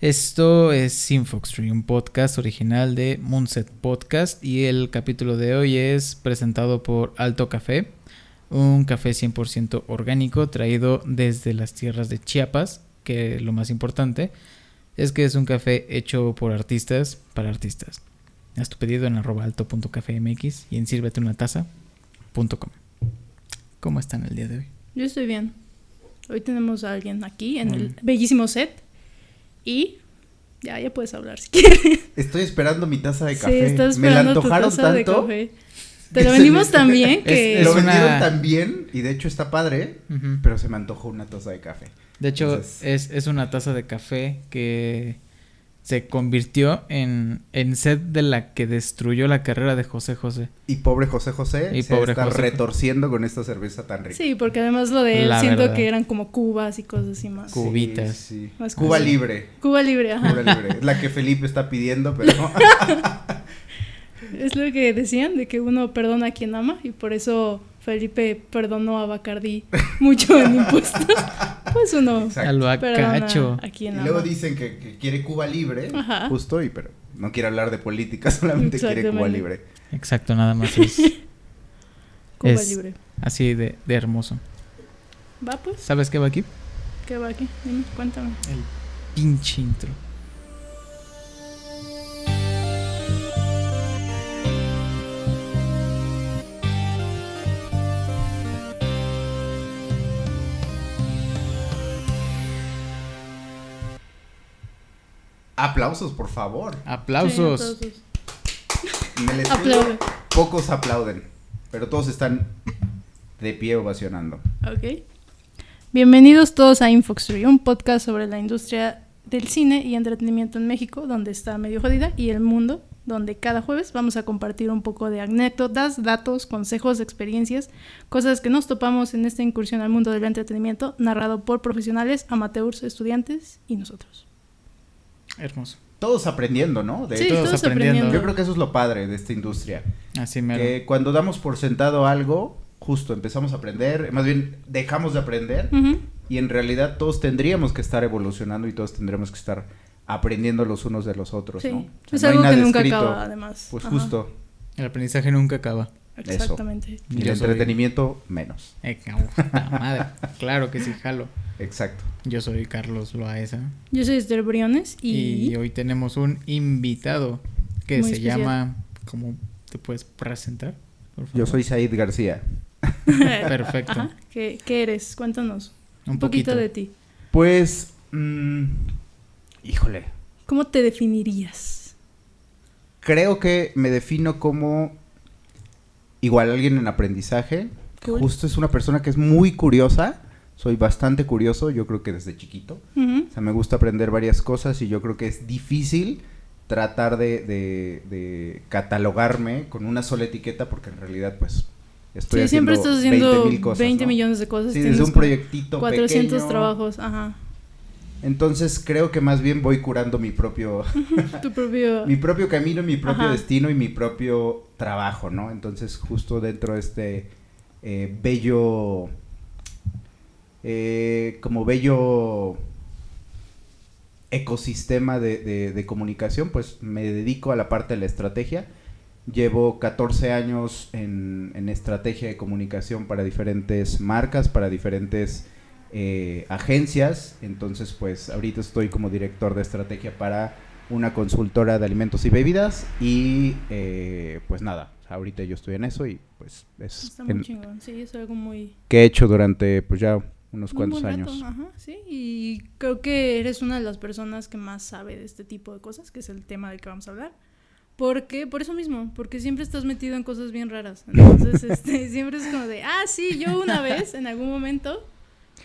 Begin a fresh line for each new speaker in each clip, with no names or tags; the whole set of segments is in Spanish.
Esto es Sinfoxtree, un podcast original de Moonset Podcast y el capítulo de hoy es presentado por Alto Café, un café 100% orgánico traído desde las tierras de Chiapas, que lo más importante es que es un café hecho por artistas para artistas. Haz tu pedido en arroba alto.cafemx y en sírveteunataza.com. ¿Cómo están el día de hoy?
Yo estoy bien. Hoy tenemos a alguien aquí en el bellísimo set. Y ya, ya puedes hablar si quieres.
Estoy esperando mi taza de
Sí,
café. Me la
esperando tu
antojaron
taza de
tanto.
café.
que
Te lo vendimos bien que...
Es
lo
una-
vendieron tan bien y de hecho está padre,
Ujú.
pero se me antojó una taza de café.
De hecho,
Entonces-
es, es una taza de café que se convirtió en, en set de la que destruyó la carrera de José José.
Y pobre José José
Y
se
pobre
está
José.
retorciendo con esta cerveza tan rica.
Sí, porque además lo de él
La
siento
verdad.
que eran como cubas y cosas así más.
Cu- cubitas.
Sí, sí.
Más
Cuba
cosas.
libre.
Cuba libre, ajá.
Cuba libre. Es la que Felipe está pidiendo, pero
Es lo que decían, de que uno perdona a quien ama y por eso Felipe perdonó a Bacardi mucho en impuestos. Pues uno
Exacto.
Al bacacho.
Y luego dicen que, que quiere Cuba libre,
Ajá.
justo, y pero no quiere hablar de política, solamente quiere Cuba libre.
Exacto, nada más es
Cuba
es-
libre.
así de, de hermoso.
Va pues,
¿Sabes qué va aquí?
¿qué va aquí? Dime, cuéntame.
El pinche intro.
Aplausos, por favor.
Aplausos.
Sí, aplausos.
En el estudio
Aplaude.
pocos aplauden, pero todos están de pie ovacionando.
Ok. Bienvenidos todos a Infoxtree, un podcast sobre la industria del cine y entretenimiento en México, donde está medio jodida, y el mundo, donde cada jueves vamos a compartir un poco de anécdotas, datos, consejos, experiencias, cosas que nos topamos en esta incursión al mundo del entretenimiento, narrado por profesionales, amateurs, estudiantes y nosotros.
Hermoso.
Todos aprendiendo, ¿no? De
Sí,
hecho,
todos
todos
aprendiendo.
aprendiendo.
yo creo que eso es lo padre de esta industria.
Así me
Que cuando damos por sentado algo, justo empezamos a aprender, más bien dejamos de aprender y en realidad todos tendríamos que estar evolucionando y todos tendríamos que estar aprendiendo los unos de los otros,
Sí,
¿no? O sea,
es
no hay
algo que
nada
nunca
escrito.
acaba, además.
Pues
Ajá,
justo,
El aprendizaje nunca acaba.
Exactamente.
y el
soy-
entretenimiento menos.
Eh, madre. Claro que sí, jalo.
Exacto.
Yo soy Carlos Loaesa.
Yo soy Esther Briones y...
Y hoy tenemos un invitado que
Muy
se
especial.
llama. ¿Cómo te puedes presentar? por
Yo soy Said García.
Perfecto.
Ajá. ¿Qué, qué eres? Cuéntanos.
Un
Un poquito
poquito.
de ti.
Pues, mm, híjole,
¿Cómo te definirías?
creo que me defino como igual alguien en aprendizaje.
Cool.
Justo es una persona que es muy curiosa. Soy bastante curioso, yo creo que desde chiquito. O sea, me gusta aprender varias cosas y yo creo que es difícil tratar de, de- de catalogarme con una sola etiqueta porque en realidad pues estoy
Sí,
haciendo
siempre estás haciendo
20,000 cosas,
20
¿no?
millones de cosas.
Sí, desde un proyectito
400
pequeño.
trabajos, ajá.
Entonces creo que más bien voy curando mi propio
Tu propio...
mi propio camino, mi propio
Ajá.
destino y mi propio trabajo, ¿no? Entonces, justo dentro de este eh, bello, eh, como bello ecosistema de, de- de comunicación, pues me dedico a la parte de la estrategia. Llevo 14 años en, en estrategia de comunicación para diferentes marcas, para diferentes eh, agencias. Entonces, pues ahorita estoy como director de estrategia para una consultora de alimentos y bebidas. Y eh, pues nada, ahorita yo estoy en eso y pues es
Está muy
en-
chingón, sí, es algo muy...
que he hecho durante pues ya unos
un
cuantos años.
Ajá, sí, y creo que eres una de las personas que más sabe de este tipo de cosas, que es el tema del que vamos a hablar. Porque, por eso mismo, porque siempre estás metido en cosas bien raras. Entonces, este, siempre es como de, ah, sí, yo una vez, en algún momento,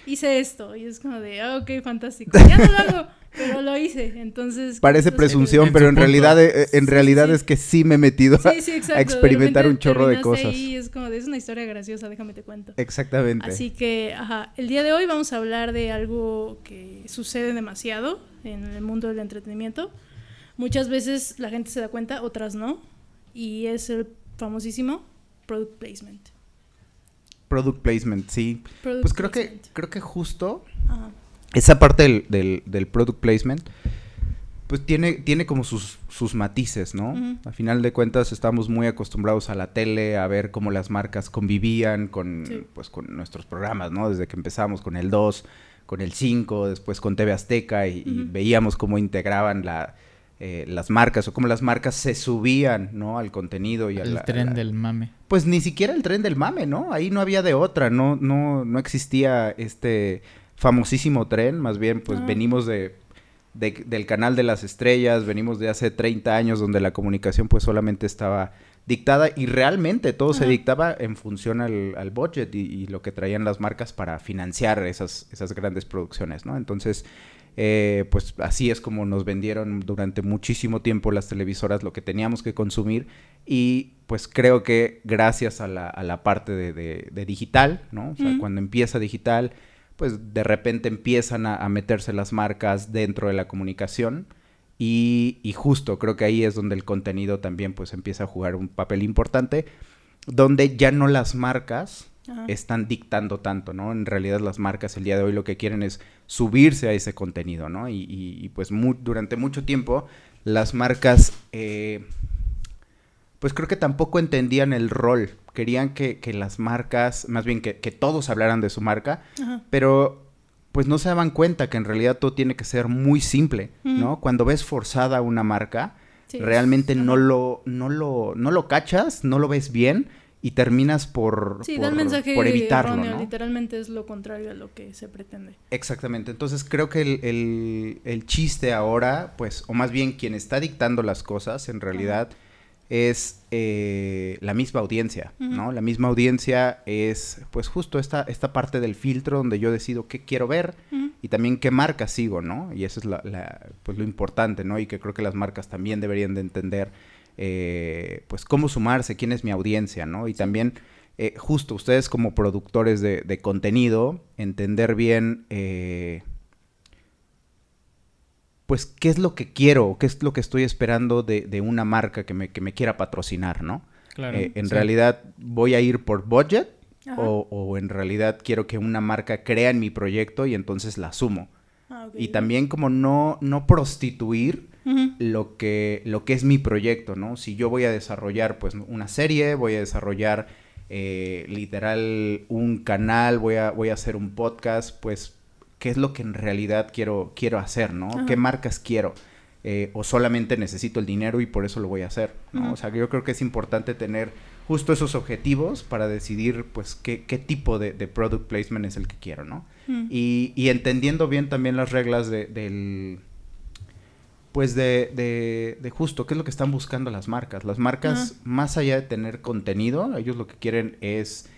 hice esto. Y es como de, ah, ok, fantástico. Ya no lo hago, pero lo hice. Entonces.
Parece presunción,
En
pero en
punto.
realidad, eh, en
Sí,
realidad
sí.
es que sí me he metido a-
Sí, sí, exacto.
a experimentar un chorro de cosas.
y es como de, es una historia graciosa, déjame te cuento.
Exactamente.
Así que, ajá, el día de hoy vamos a hablar de algo que sucede demasiado en el mundo del entretenimiento. Muchas veces la gente se da cuenta, otras no, y es el famosísimo product placement.
Product placement, sí.
Product
Pues creo que, creo que justo
Ajá.
esa parte del, del, del product placement pues tiene, tiene como sus, sus matices, ¿no? A final de cuentas estamos muy acostumbrados a la tele, a ver cómo las marcas convivían con, pues, con nuestros programas, ¿no? Desde que empezamos con el 2, con el 5, después con TV Azteca y, veíamos cómo integraban la, eh, las marcas o cómo las marcas se subían, ¿no? Al contenido y
al... El tren del mame.
Pues ni siquiera el tren del mame, ¿no? Ahí no había de otra, no, no, no existía este famosísimo tren, más bien pues ah. venimos de del canal de las estrellas, venimos de hace 30 años donde la comunicación pues solamente estaba dictada y realmente todo se dictaba en función al, budget y, lo que traían las marcas para financiar esas, esas grandes producciones, ¿no? Entonces, eh, pues así es como nos vendieron durante muchísimo tiempo las televisoras lo que teníamos que consumir y pues creo que gracias a la, a la parte de, digital, ¿no? O sea, cuando empieza digital pues de repente empiezan a, meterse las marcas dentro de la comunicación y, y, justo creo que ahí es donde el contenido también pues empieza a jugar un papel importante, donde ya no las marcas están dictando tanto, ¿no? En realidad las marcas el día de hoy lo que quieren es subirse a ese contenido, ¿no? Y, y, pues durante mucho tiempo las marcas... Eh, pues creo que tampoco entendían el rol. Querían que, las marcas, más bien que, todos hablaran de su marca, pero pues no se daban cuenta que en realidad todo tiene que ser muy simple, ¿no? Cuando ves forzada una marca, realmente no lo, no lo, no lo cachas, no lo ves bien y terminas por,
sí, por, mensaje por evitarlo. Literalmente es lo contrario a lo que se pretende.
Exactamente. Entonces creo que el, el, chiste ahora, pues, o más bien quien está dictando las cosas, en realidad es eh, la misma audiencia, ¿no? La misma audiencia es, pues, justo esta, esta parte del filtro donde yo decido qué quiero ver y también qué marca sigo, ¿no? Y eso es la, pues, lo importante, ¿no? Y que creo que las marcas también deberían de entender, eh, pues, cómo sumarse, quién es mi audiencia, ¿no? Y también, eh, justo ustedes como productores de, de contenido, entender bien pues, qué es lo que quiero, qué es lo que estoy esperando de, una marca que me, que me, quiera patrocinar, ¿no? Claro, eh, en realidad, ¿voy a ir por budget? O, en realidad quiero que una marca crea en mi proyecto y entonces la asumo. Ah, y también como no, no prostituir lo, que, lo que es mi proyecto, ¿no? Si yo voy a desarrollar pues una serie, voy a desarrollar eh, literal un canal, voy a, voy a hacer un podcast, pues qué es lo que en realidad quiero, quiero hacer, ¿no? ¿Qué marcas quiero? Eh, o solamente necesito el dinero y por eso lo voy a hacer, ¿no? O sea, yo creo que es importante tener justo esos objetivos para decidir, pues, qué, qué tipo de, product placement es el que quiero, ¿no? y, y, entendiendo bien también las reglas de, del... Pues de, de, de, justo, qué es lo que están buscando las marcas. Las marcas, más allá de tener contenido, ellos lo que quieren es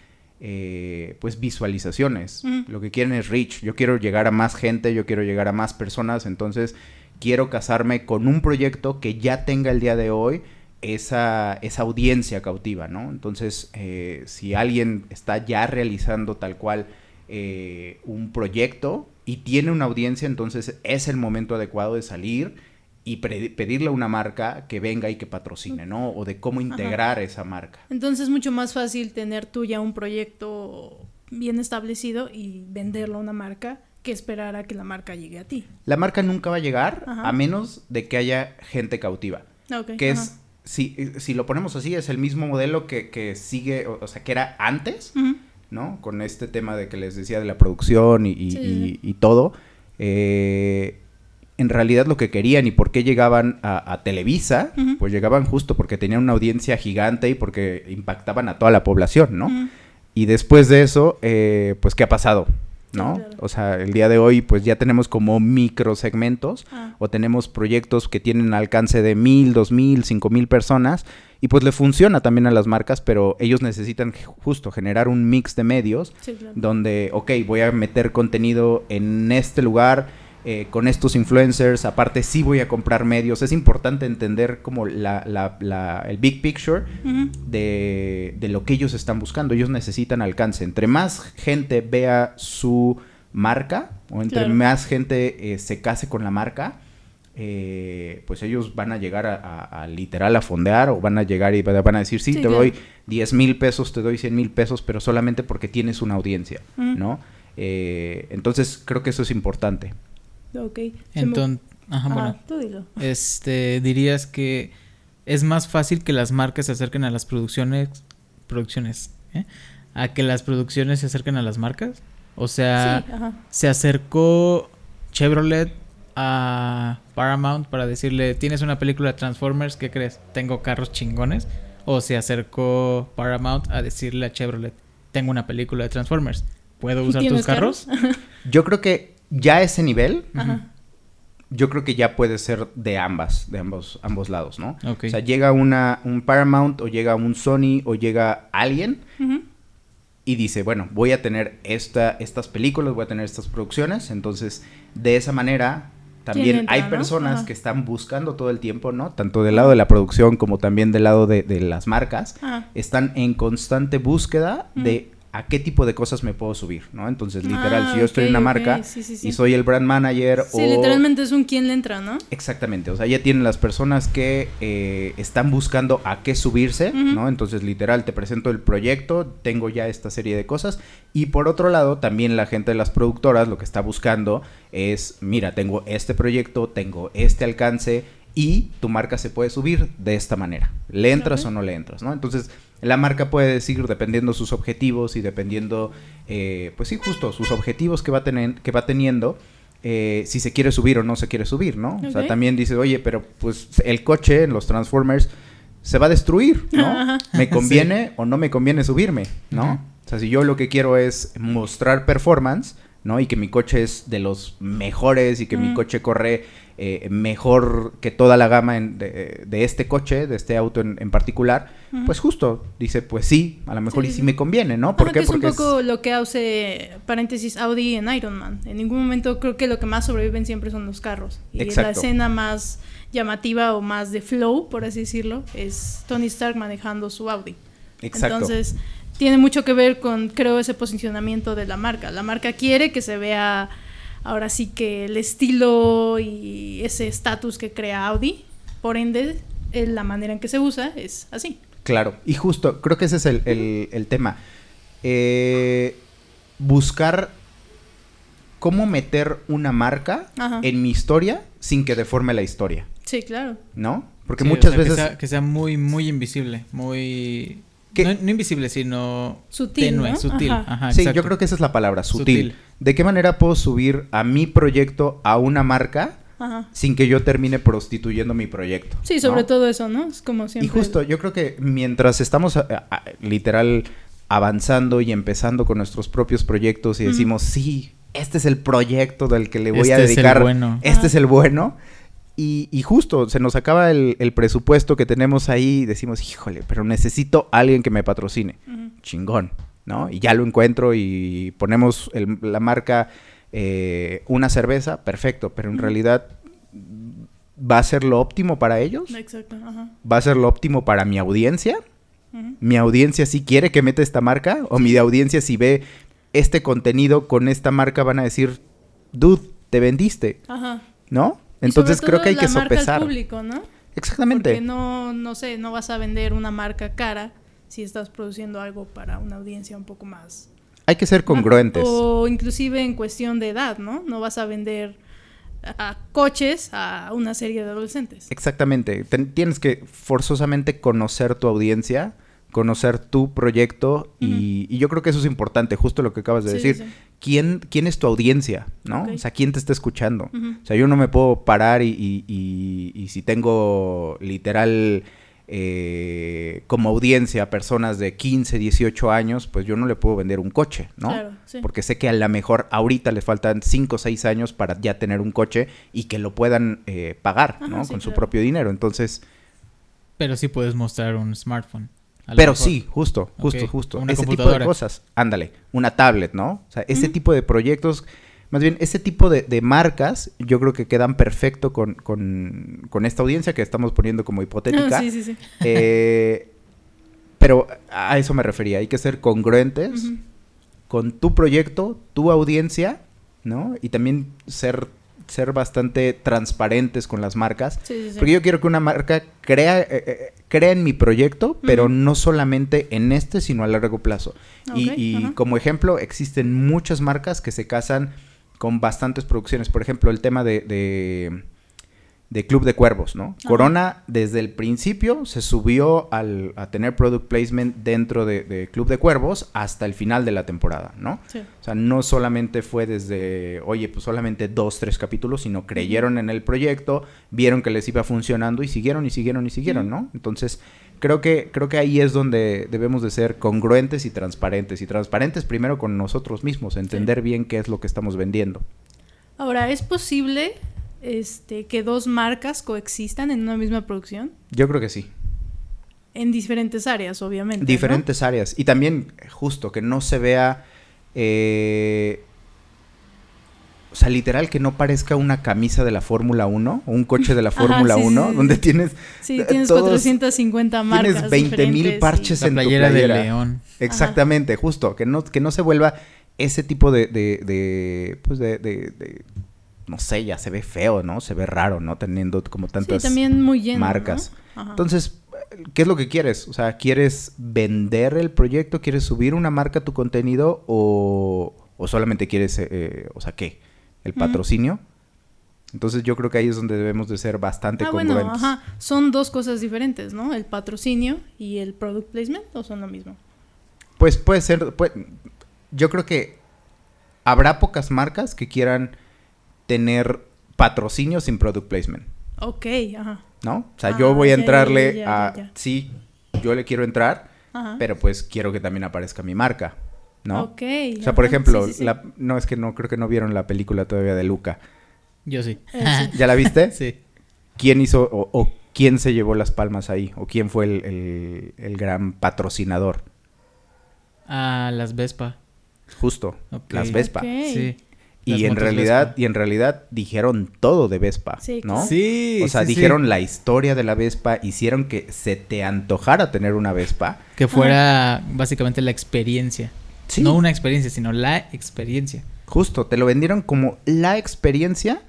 eh, pues visualizaciones. Lo que quieren es reach. Yo quiero llegar a más gente, yo quiero llegar a más personas, entonces quiero casarme con un proyecto que ya tenga el día de hoy esa, esa audiencia cautiva, ¿no? Entonces, eh, si alguien está ya realizando tal cual eh, un proyecto y tiene una audiencia, entonces es el momento adecuado de salir y pedirle a una marca que venga y que patrocine, ¿no? O de cómo integrar esa marca.
Entonces es mucho más fácil tener tú ya un proyecto bien establecido y venderlo a una marca que esperar a que la marca llegue a ti.
La marca nunca va a llegar a menos de que haya gente cautiva. Que es, si, si lo ponemos así, es el mismo modelo que, que sigue, o, sea, que era antes, ¿no? Con este tema de que les decía de la producción y, y, y todo. Eh, en realidad lo que querían y por qué llegaban a, Televisa, pues llegaban justo porque tenían una audiencia gigante y porque impactaban a toda la población, ¿no? Y después de eso, eh, pues, ¿qué ha pasado? ¿no? O sea, el día de hoy, pues ya tenemos como microsegmentos ah. o tenemos proyectos que tienen alcance de mil, dos mil, cinco mil personas y pues le funciona también a las marcas, pero ellos necesitan justo generar un mix de medios donde, ok, voy a meter contenido en este lugar eh, con estos influencers, aparte sí voy a comprar medios, es importante entender como la, la, el big picture de, de, lo que ellos están buscando, ellos necesitan alcance, entre más gente vea su marca o entre más gente eh, se case con la marca, eh, pues ellos van a llegar a, literal a fondear o van a llegar y van a decir, sí, te doy 10 mil pesos, te doy 100 mil pesos, pero solamente porque tienes una audiencia, ¿no? entonces creo que eso es importante.
Ok.
Entonces, Ajá, bueno.
Ah, tú dilo.
Este, dirías que es más fácil que las marcas se acerquen a las producciones, producciones, ¿eh? A que las producciones se acerquen a las marcas. O sea,
sí, ajá.
se acercó Chevrolet a Paramount para decirle, tienes una película de Transformers, ¿qué crees? Tengo carros chingones. O se acercó Paramount a decirle a Chevrolet, tengo una película de Transformers, ¿puedo usar tus
¿Tienes
carros?
Yo creo que ya a ese nivel,
Ajá.
yo creo que ya puede ser de ambas, de ambos, ambos lados, ¿no?
Ok.
O sea, llega una, un Paramount o llega un Sony o llega alguien y dice, bueno, voy a tener esta, estas películas, voy a tener estas producciones, entonces de esa manera también
entra,
hay
no?
personas
Ajá.
que están buscando todo el tiempo, ¿no? Tanto del lado de la producción como también del lado de, de las marcas,
Ajá.
están en constante búsqueda de a qué tipo de cosas me puedo subir, ¿no? Entonces, literal,
Ah,
si yo estoy en una marca
sí, sí, sí.
y soy el brand manager
Sí,
o...
literalmente es un quién le entra, ¿no?
Exactamente, o sea, ya tienen las personas que eh, están buscando a qué subirse. ¿no? Entonces, literal, te presento el proyecto, tengo ya esta serie de cosas. Y por otro lado, también la gente de las productoras lo que está buscando es, mira, tengo este proyecto, tengo este alcance y tu marca se puede subir de esta manera. ¿Le entras o no le entras, no? Entonces, la marca puede decir, dependiendo sus objetivos y dependiendo, eh, pues sí, justo sus objetivos que va, tenen- que va teniendo, eh, si se quiere subir o no se quiere subir, ¿no? O sea, también dice, oye, pero pues el coche en los Transformers se va a destruir, ¿no? ¿Me conviene o no me conviene subirme, ¿no? O sea, si yo lo que quiero es mostrar performance, ¿no? Y que mi coche es de los mejores y que mi coche corre eh, mejor que toda la gama en- de, de este coche, de este auto en, en particular, pues justo, dice, pues sí, a lo mejor
Sí,
y
sí,
me conviene, ¿no?
Ajá, que es un poco lo que hace, paréntesis, Audi en Iron Man. En ningún momento creo que lo que más sobreviven siempre son los carros. Y la escena más llamativa o más de flow, por así decirlo, es Tony Stark manejando su Audi.
Exacto.
Entonces, tiene mucho que ver con, creo, ese posicionamiento de la marca. La marca quiere que se vea ahora sí que el estilo y ese estatus que crea Audi. Por ende, eh, la manera en que se usa es así.
Claro, y justo, creo que ese es el, el- el tema. Eh, buscar cómo meter una marca
Ajá.
en mi historia sin que deforme la historia,
Sí, claro.
¿no? Porque
Sí, o
muchas
sea,
veces...
Que sea, que sea muy, muy invisible, muy...
Que-
No, no invisible, sino...
Sutil,
tenue,
¿no?
sutil.
Ajá.
Ajá,
sí, yo creo que esa es la palabra, sutil.
Sutil.
¿De qué manera puedo subir a mi proyecto a una marca
Ajá.
sin que yo termine prostituyendo mi proyecto?
Sí, sobre
¿no?
todo eso, ¿no? Es como
Y
siempre.
justo, yo creo que mientras estamos a- a- literal avanzando y empezando con nuestros propios proyectos y decimos, sí, este es el proyecto del que le voy a
Este es el
dedicar,
bueno.
este
Ajá.
es el bueno. Y, y justo, se nos acaba el, el presupuesto que tenemos ahí y decimos, híjole, pero necesito a alguien que me patrocine. Chingón, ¿no? Y ya lo encuentro y ponemos el- la marca eh, una cerveza, perfecto, pero en realidad va a ser lo óptimo para ellos
Exacto, ajá.
va a ser lo óptimo para mi audiencia. Mi audiencia sí quiere que meta esta marca. O mi audiencia si ve este contenido con esta marca van a decir, dude, te vendiste,
Ajá.
¿no? Entonces creo que hay que
la marca al
sopesar.
público, ¿no?
Exactamente.
Porque no, no sé, no vas a vender una marca cara si estás produciendo algo para una audiencia un poco más...
Hay que ser congruentes.
O inclusive en cuestión de edad, ¿no? No vas a vender a, coches a una serie de adolescentes.
Exactamente. Ten- tienes que forzosamente conocer tu audiencia, conocer tu proyecto y, y yo creo que eso es importante, justo lo que acabas de
Sí,
decir.
sí.
¿Quién, ¿Quién es tu audiencia? ¿no? O sea, ¿quién te está escuchando? O sea, yo no me puedo parar y- y- y si tengo literal eh, como audiencia personas de 15, 18 años, pues yo no le puedo vender un coche, ¿no?
Claro, sí.
Porque sé que a lo mejor ahorita les faltan 5 o 6 años para ya tener un coche y que lo puedan eh, pagar,
Ajá,
¿no?
sí,
Con su
claro.
propio dinero. Entonces,
Pero sí puedes mostrar un smartphone. a
pero
mejor.
sí, justo, justo, justo.
una
ese tipo de cosas. Ándale, una tablet, ¿no? O sea, ese tipo de proyectos, más bien, ese tipo de, de marcas, yo creo que quedan perfecto con, con, con esta audiencia que estamos poniendo como hipotética.
Sí, sí, sí.
Eh, pero a eso me refería, hay que ser congruentes con tu proyecto, tu audiencia, ¿no? Y también ser, ser bastante transparentes con las marcas.
Sí, sí, sí.
Porque yo quiero que una marca crea, eh, eh, crea en mi proyecto, pero no solamente en este, sino a largo plazo. y como ejemplo, existen muchas marcas que se casan con bastantes producciones. Por ejemplo, el tema de, de, de Club de Cuervos, ¿no? Corona desde el principio se subió al, a tener product placement dentro de, de, Club de Cuervos hasta el final de la temporada, ¿no?
Sí.
O sea, no solamente fue desde, oye, pues solamente dos, tres capítulos, sino creyeron en el proyecto, vieron que les iba funcionando y siguieron y siguieron y siguieron, ¿no? Entonces, creo que, creo que ahí es donde debemos de ser congruentes y transparentes. Y transparentes primero con nosotros mismos, entender bien qué es lo que estamos vendiendo.
Ahora, ¿es posible este, que dos marcas coexistan en una misma producción?
Yo creo que sí.
En diferentes áreas, obviamente.
Diferentes
¿no?
áreas. Y también, justo, que no se vea... Eh, o sea, literal que no parezca una camisa de la Fórmula 1 o un coche de la Fórmula
sí,
1
sí,
donde tienes
Sí, tienes
todos-
450 marcas.
tienes 20 mil parches
La
en tu
playera de
playera.
león.
Exactamente, justo, que no, que no se vuelva ese tipo de, de, de, pues de, de- de- no sé, ya se ve feo, ¿no? Se ve raro, ¿no? Teniendo como
Sí,
tantas
también muy lleno.
marcas.
¿no? Ajá.
Entonces, ¿qué es lo que quieres? O sea, ¿quieres vender el proyecto? ¿Quieres subir una marca a tu contenido? ¿O, o solamente quieres, eh, eh, o sea, qué? ¿El patrocinio? Entonces yo creo que ahí es donde debemos de ser bastante
Ah, bueno,
congruentes.
ajá. Son dos cosas diferentes, ¿no? El patrocinio y el product placement, ¿o son lo mismo?
Pues puede ser, puede- yo creo que habrá pocas marcas que quieran tener patrocinio sin product placement,
Ok, ajá.
¿no? O sea,
Ah,
yo voy a entrarle
ya, ya,
a,
ya,
sí, yo le quiero entrar,
Ajá.
pero pues quiero que también aparezca mi marca, ¿no?
Ok.
O sea, por ejemplo,
sí, sí, sí.
la- no es que no, creo que no vieron la película todavía de Luca.
Yo sí.
Eh,
¿Ya la viste?
sí.
¿Quién hizo o, o quién se llevó las palmas ahí? ¿O quién fue el, el- el gran patrocinador?
Ah, las Vespa.
Justo,
Ok.
las Vespa.
Ok.
Sí.
Y
Las
en realidad,
Vespa.
y en realidad dijeron todo de Vespa,
Sí,
¿no?
Sí.
O sea,
sí, sí.
dijeron la historia de la Vespa, hicieron que se te antojara tener una Vespa.
Que fuera básicamente la experiencia.
Sí.
No una experiencia, sino la experiencia.
Justo, te lo vendieron como la experiencia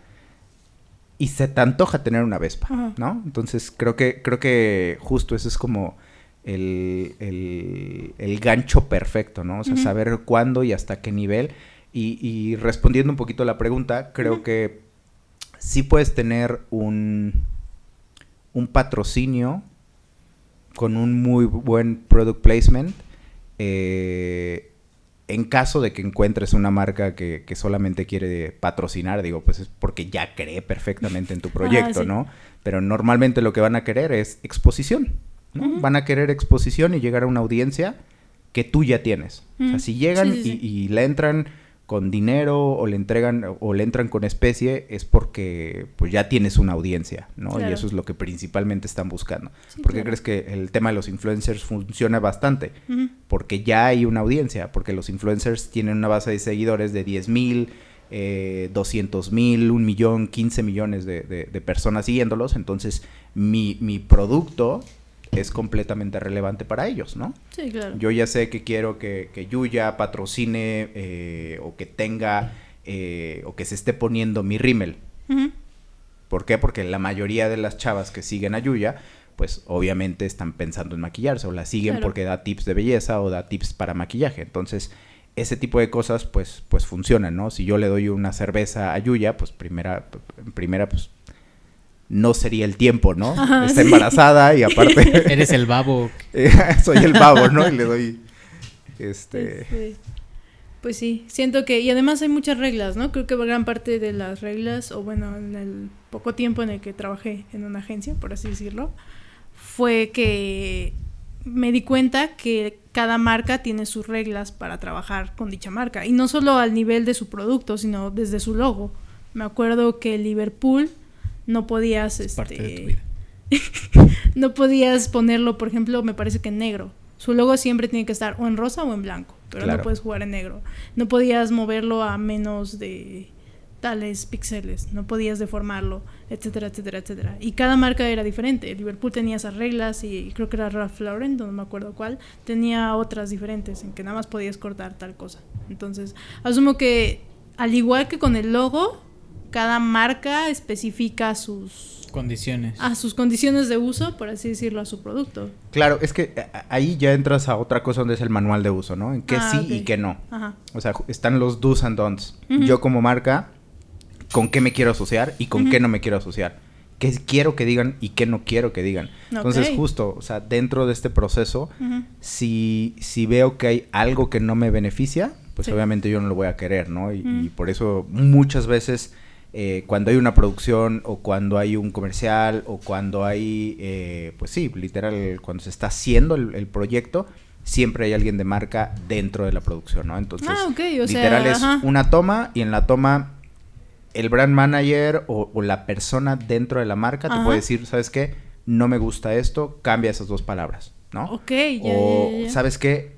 y se te antoja tener una Vespa,
Ajá.
¿no? Entonces creo que, creo que justo eso es como el, el- el gancho perfecto, ¿no? O sea, saber cuándo y hasta qué nivel. Y, y respondiendo un poquito a la pregunta, creo que sí puedes tener un, un patrocinio con un muy buen product placement. eh, en caso de que encuentres una marca que, que solamente quiere patrocinar, digo, pues es porque ya cree perfectamente en tu proyecto,
sí.
¿no? Pero normalmente lo que van a querer es exposición, ¿no? Van a querer exposición y llegar a una audiencia que tú ya tienes. O sea, si llegan
Sí, sí,
y, y le entran con dinero o le entregan o le entran con especie es porque pues ya tienes una audiencia, ¿no? Y eso es lo que principalmente están buscando.
Sí,
¿Por qué
claro.
crees que el tema de los influencers funciona bastante? Porque ya hay una audiencia, porque los influencers tienen una base de seguidores de 10 mil, eh, 200 mil, un millón, 15 millones de, de- de personas siguiéndolos, entonces mi, mi producto es completamente relevante para ellos, ¿no?
Sí, claro.
Yo ya sé que quiero que, que Yuya patrocine eh, o que tenga eh, o que se esté poniendo mi rímel. ¿Por qué? Porque la mayoría de las chavas que siguen a Yuya, pues obviamente están pensando en maquillarse o la siguen
Claro.
porque da tips de belleza o da tips para maquillaje. Entonces, ese tipo de cosas pues pues funcionan, ¿no? Si yo le doy una cerveza a Yuya, pues primera primera pues no sería el tiempo, ¿no?
Ajá,
Está
sí.
embarazada y aparte
Eres el babo.
soy el babo, ¿no? Y le doy este
Este, Pues sí, siento que, y además hay muchas reglas, ¿no? Creo que gran parte de las reglas, o bueno, en el poco tiempo en el que trabajé en una agencia, por así decirlo, fue que me di cuenta que cada marca tiene sus reglas para trabajar con dicha marca. Y no solo al nivel de su producto, sino desde su logo. Me acuerdo que Liverpool no podías...
Es parte de
este,
tu vida.
no podías ponerlo, por ejemplo, me parece que en negro. Su logo siempre tiene que estar o en rosa o en blanco, pero
Claro.
no puedes jugar en negro. No podías moverlo a menos de tales píxeles, no podías deformarlo, etcétera, etcétera, etcétera. Y cada marca era diferente. Liverpool tenía esas reglas y creo que era Ralph Lauren, no me acuerdo cuál, tenía otras diferentes en que nada más podías cortar tal cosa. Entonces, asumo que al igual que con el logo, cada marca especifica sus
Condiciones.
a sus condiciones de uso, por así decirlo, a su producto.
Claro, es que a- ahí ya entras a otra cosa donde es el manual de uso, ¿no? En qué
Ah,
sí y qué no.
Ajá.
O sea, están los do's and don'ts. Yo como marca, ¿con qué me quiero asociar y con qué no me quiero asociar? qué quiero que digan y qué no quiero que digan. Entonces, justo, o sea, dentro de este proceso, si, si veo que hay algo que no me beneficia, pues
Sí.
obviamente yo no lo voy a querer, ¿no? Y, y por eso muchas veces eh, cuando hay una producción o cuando hay un comercial o cuando hay, eh, pues sí, literal, cuando se está haciendo el, el proyecto, siempre hay alguien de marca dentro de la producción, ¿no? Entonces,
Ah, ok, o sea,
literal es
ajá.
una toma y en la toma el brand manager o, o la persona dentro de la marca te
Ajá.
puede decir, ¿sabes qué? No me gusta esto, cambia esas dos palabras, ¿no?
Ok, ya,
o,
ya, ya, ya.
¿sabes qué?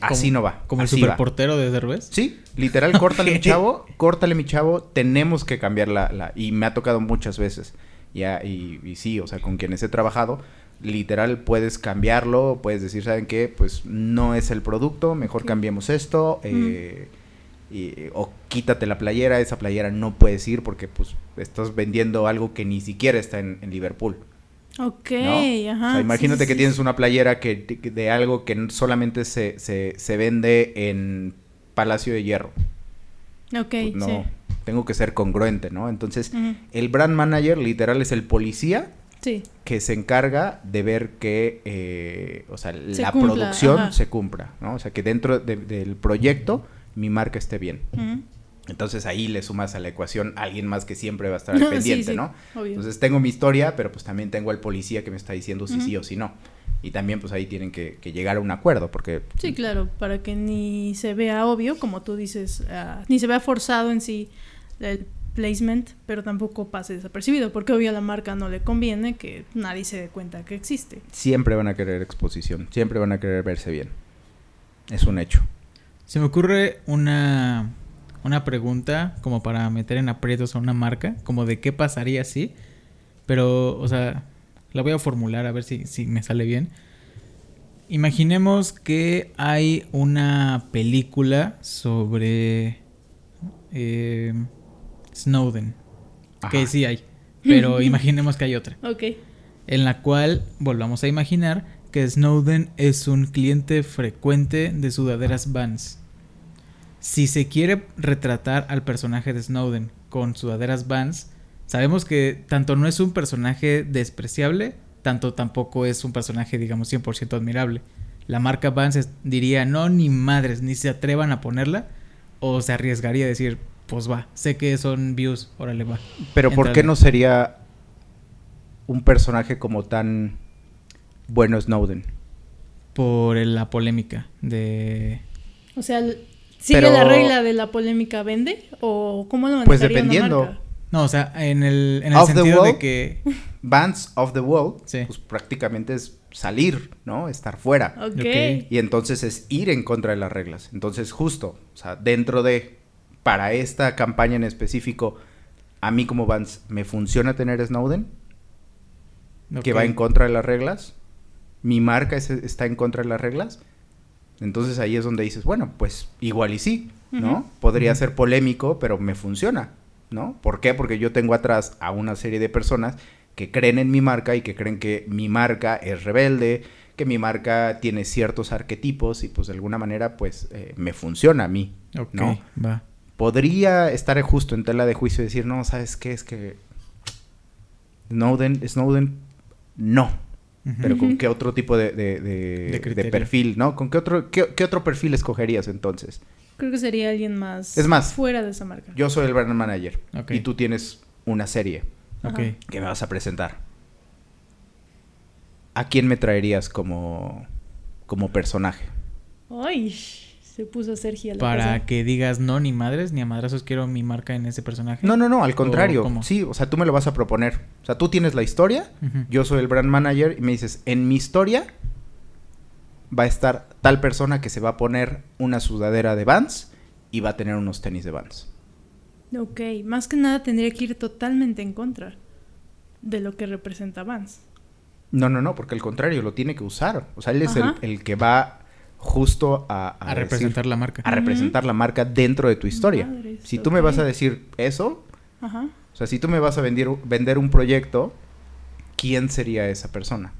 Así
Como-
no va.
Como el
va.
superportero de Derbez.
Sí, literal, córtale mi chavo, córtale mi chavo, tenemos que cambiar la, la- y me ha tocado muchas veces, ya, y, y sí, o sea, con quienes he trabajado, literal puedes cambiarlo, puedes decir, ¿saben qué? Pues no es el producto, mejor cambiemos esto, eh, y- o quítate la playera, esa playera no puedes ir porque pues estás vendiendo algo que ni siquiera está en, en Liverpool.
Ok,
¿no?
ajá.
O sea, imagínate
sí,
que
sí,
tienes una playera que, de algo que solamente se, se, se vende en Palacio de Hierro.
Ok,
Pues no,
sí.
tengo que ser congruente, ¿no? Entonces, el brand manager literal es el policía
Sí,
que se encarga de ver que, eh, o sea,
Se
la
cumpla,
producción
ajá.
se cumpla, ¿no? O sea, que dentro de- del proyecto mi marca esté bien. Entonces ahí le sumas a la ecuación a alguien más que siempre va a estar al
Sí,
pendiente,
sí,
¿no?
obvio.
Entonces tengo mi historia, pero pues también tengo al policía que me está diciendo si sí o si no. Y también pues ahí tienen que, que llegar a un acuerdo, porque
Sí, claro, para que ni se vea obvio, como tú dices, ah, ni se vea forzado en sí el placement, pero tampoco pase desapercibido, porque obvio a la marca no le conviene que nadie se dé cuenta que existe.
siempre van a querer exposición, siempre van a querer verse bien. Es un hecho.
Se me ocurre una, una pregunta como para meter en aprietos a una marca, como de qué pasaría si, pero, o sea, la voy a formular a ver si, si me sale bien. Imaginemos que hay una película sobre eh, Snowden, que sí hay, pero imaginemos que hay otra
Ok.
en la cual volvamos a imaginar que Snowden es un cliente frecuente de sudaderas Vans. Si se quiere retratar al personaje de Snowden con sudaderas Vans, sabemos que tanto no es un personaje despreciable, tanto tampoco es un personaje, digamos, 100% admirable. La marca Vans es- diría, no, ni madres, ni se atrevan a ponerla, o se arriesgaría a decir, pues va, sé que son views, órale va.
Pero ¿por qué no sería un personaje como tan bueno Snowden?
Por el- la polémica de...
O sea, ¿sigue
Pero-
la regla de la polémica vende? ¿O cómo lo
Pues
una
dependiendo.
marca?
No, o sea, en el, en sentido de que...
Bands of the World,
Sí.
pues prácticamente es salir, ¿no? Estar fuera.
Ok.
Ok.
Y entonces es ir en contra de las reglas. Entonces, justo, o sea, dentro de, para esta campaña en específico, a mí como Vance, ¿me funciona tener Snowden? Que va en contra de las reglas. Mi marca es- está en contra de las reglas. Entonces ahí es donde dices, bueno, pues igual y sí, ¿no? Podría ser polémico, pero me funciona, ¿no? ¿Por qué? Porque yo tengo atrás a una serie de personas que creen en mi marca y que creen que mi marca es rebelde, que mi marca tiene ciertos arquetipos y pues de alguna manera pues eh, me funciona a mí,
Ok,
¿no?
va.
Podría estar justo en tela de juicio y decir, no, ¿sabes qué? Es que Snowden, Snowden, no. Pero ¿con qué otro tipo de, de- de-
De
de
criterio.
perfil, no? ¿Con qué otro, qué, qué otro perfil escogerías entonces?
Creo que sería alguien más,
Es más,
fuera de esa marca.
Yo soy el brand manager
Ok.
y tú tienes una serie que me vas a presentar. ¿A quién me traerías como, como personaje?
Ay, se puso Sergio la
Para
cosa.
que digas no, ni madres, ni a madrazos quiero mi marca en ese personaje.
No, no, no, al contrario. Sí, o sea, tú me lo vas a proponer. O sea, tú tienes la historia, yo soy el brand manager y me dices, en mi historia va a estar tal persona que se va a poner una sudadera de Vans y va a tener unos tenis de Vans.
Ok, más que nada tendría que ir totalmente en contra de lo que representa Vance.
No, no, no, porque al contrario, lo tiene que usar. O sea, él es el, que va justo a,
A
decir-
representar la marca.
a representar la marca dentro de tu historia. Si tú me vas a decir eso,
Ajá.
o sea, si tú me vas a vender, vender un proyecto, ¿quién sería esa persona?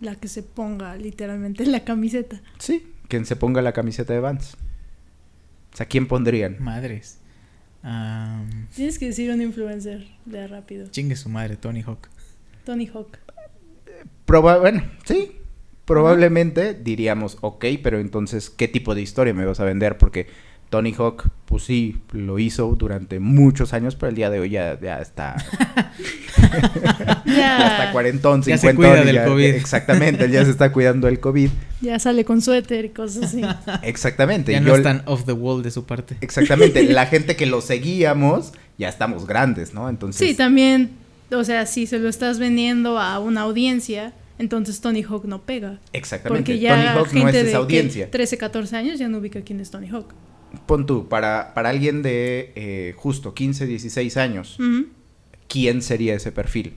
La que se ponga literalmente la camiseta.
Sí, quien se ponga la camiseta de Vans. O sea, ¿quién pondrían?
Madres. Ah,
Tienes que decir un influencer de rápido.
chingue su madre, Tony Hawk.
Tony Hawk.
Proba bueno, sí. Probablemente diríamos, ok, pero entonces, ¿qué tipo de historia me vas a vender? Porque Tony Hawk, pues sí, lo hizo durante muchos años, pero el día de hoy ya, ya está. ya está cuarentón,
Ya se
cincuentón.
cuida del
ya-
COVID.
Exactamente, él ya se está cuidando del COVID.
Ya sale con suéter y cosas así.
Exactamente.
Ya no
yo-
es tan off the wall de su parte.
Exactamente. la gente que lo seguíamos, ya estamos grandes, ¿no? Entonces.
Sí, también, o sea, si se lo estás vendiendo a una audiencia, entonces Tony Hawk no pega.
Exactamente.
Porque ya
Tony Hawk
gente
no es
de
esa
que
audiencia.
13, 14 años ya no ubica quién es Tony Hawk.
Pon tú, para, para alguien de eh, justo 15, 16 años. ¿quién sería ese perfil?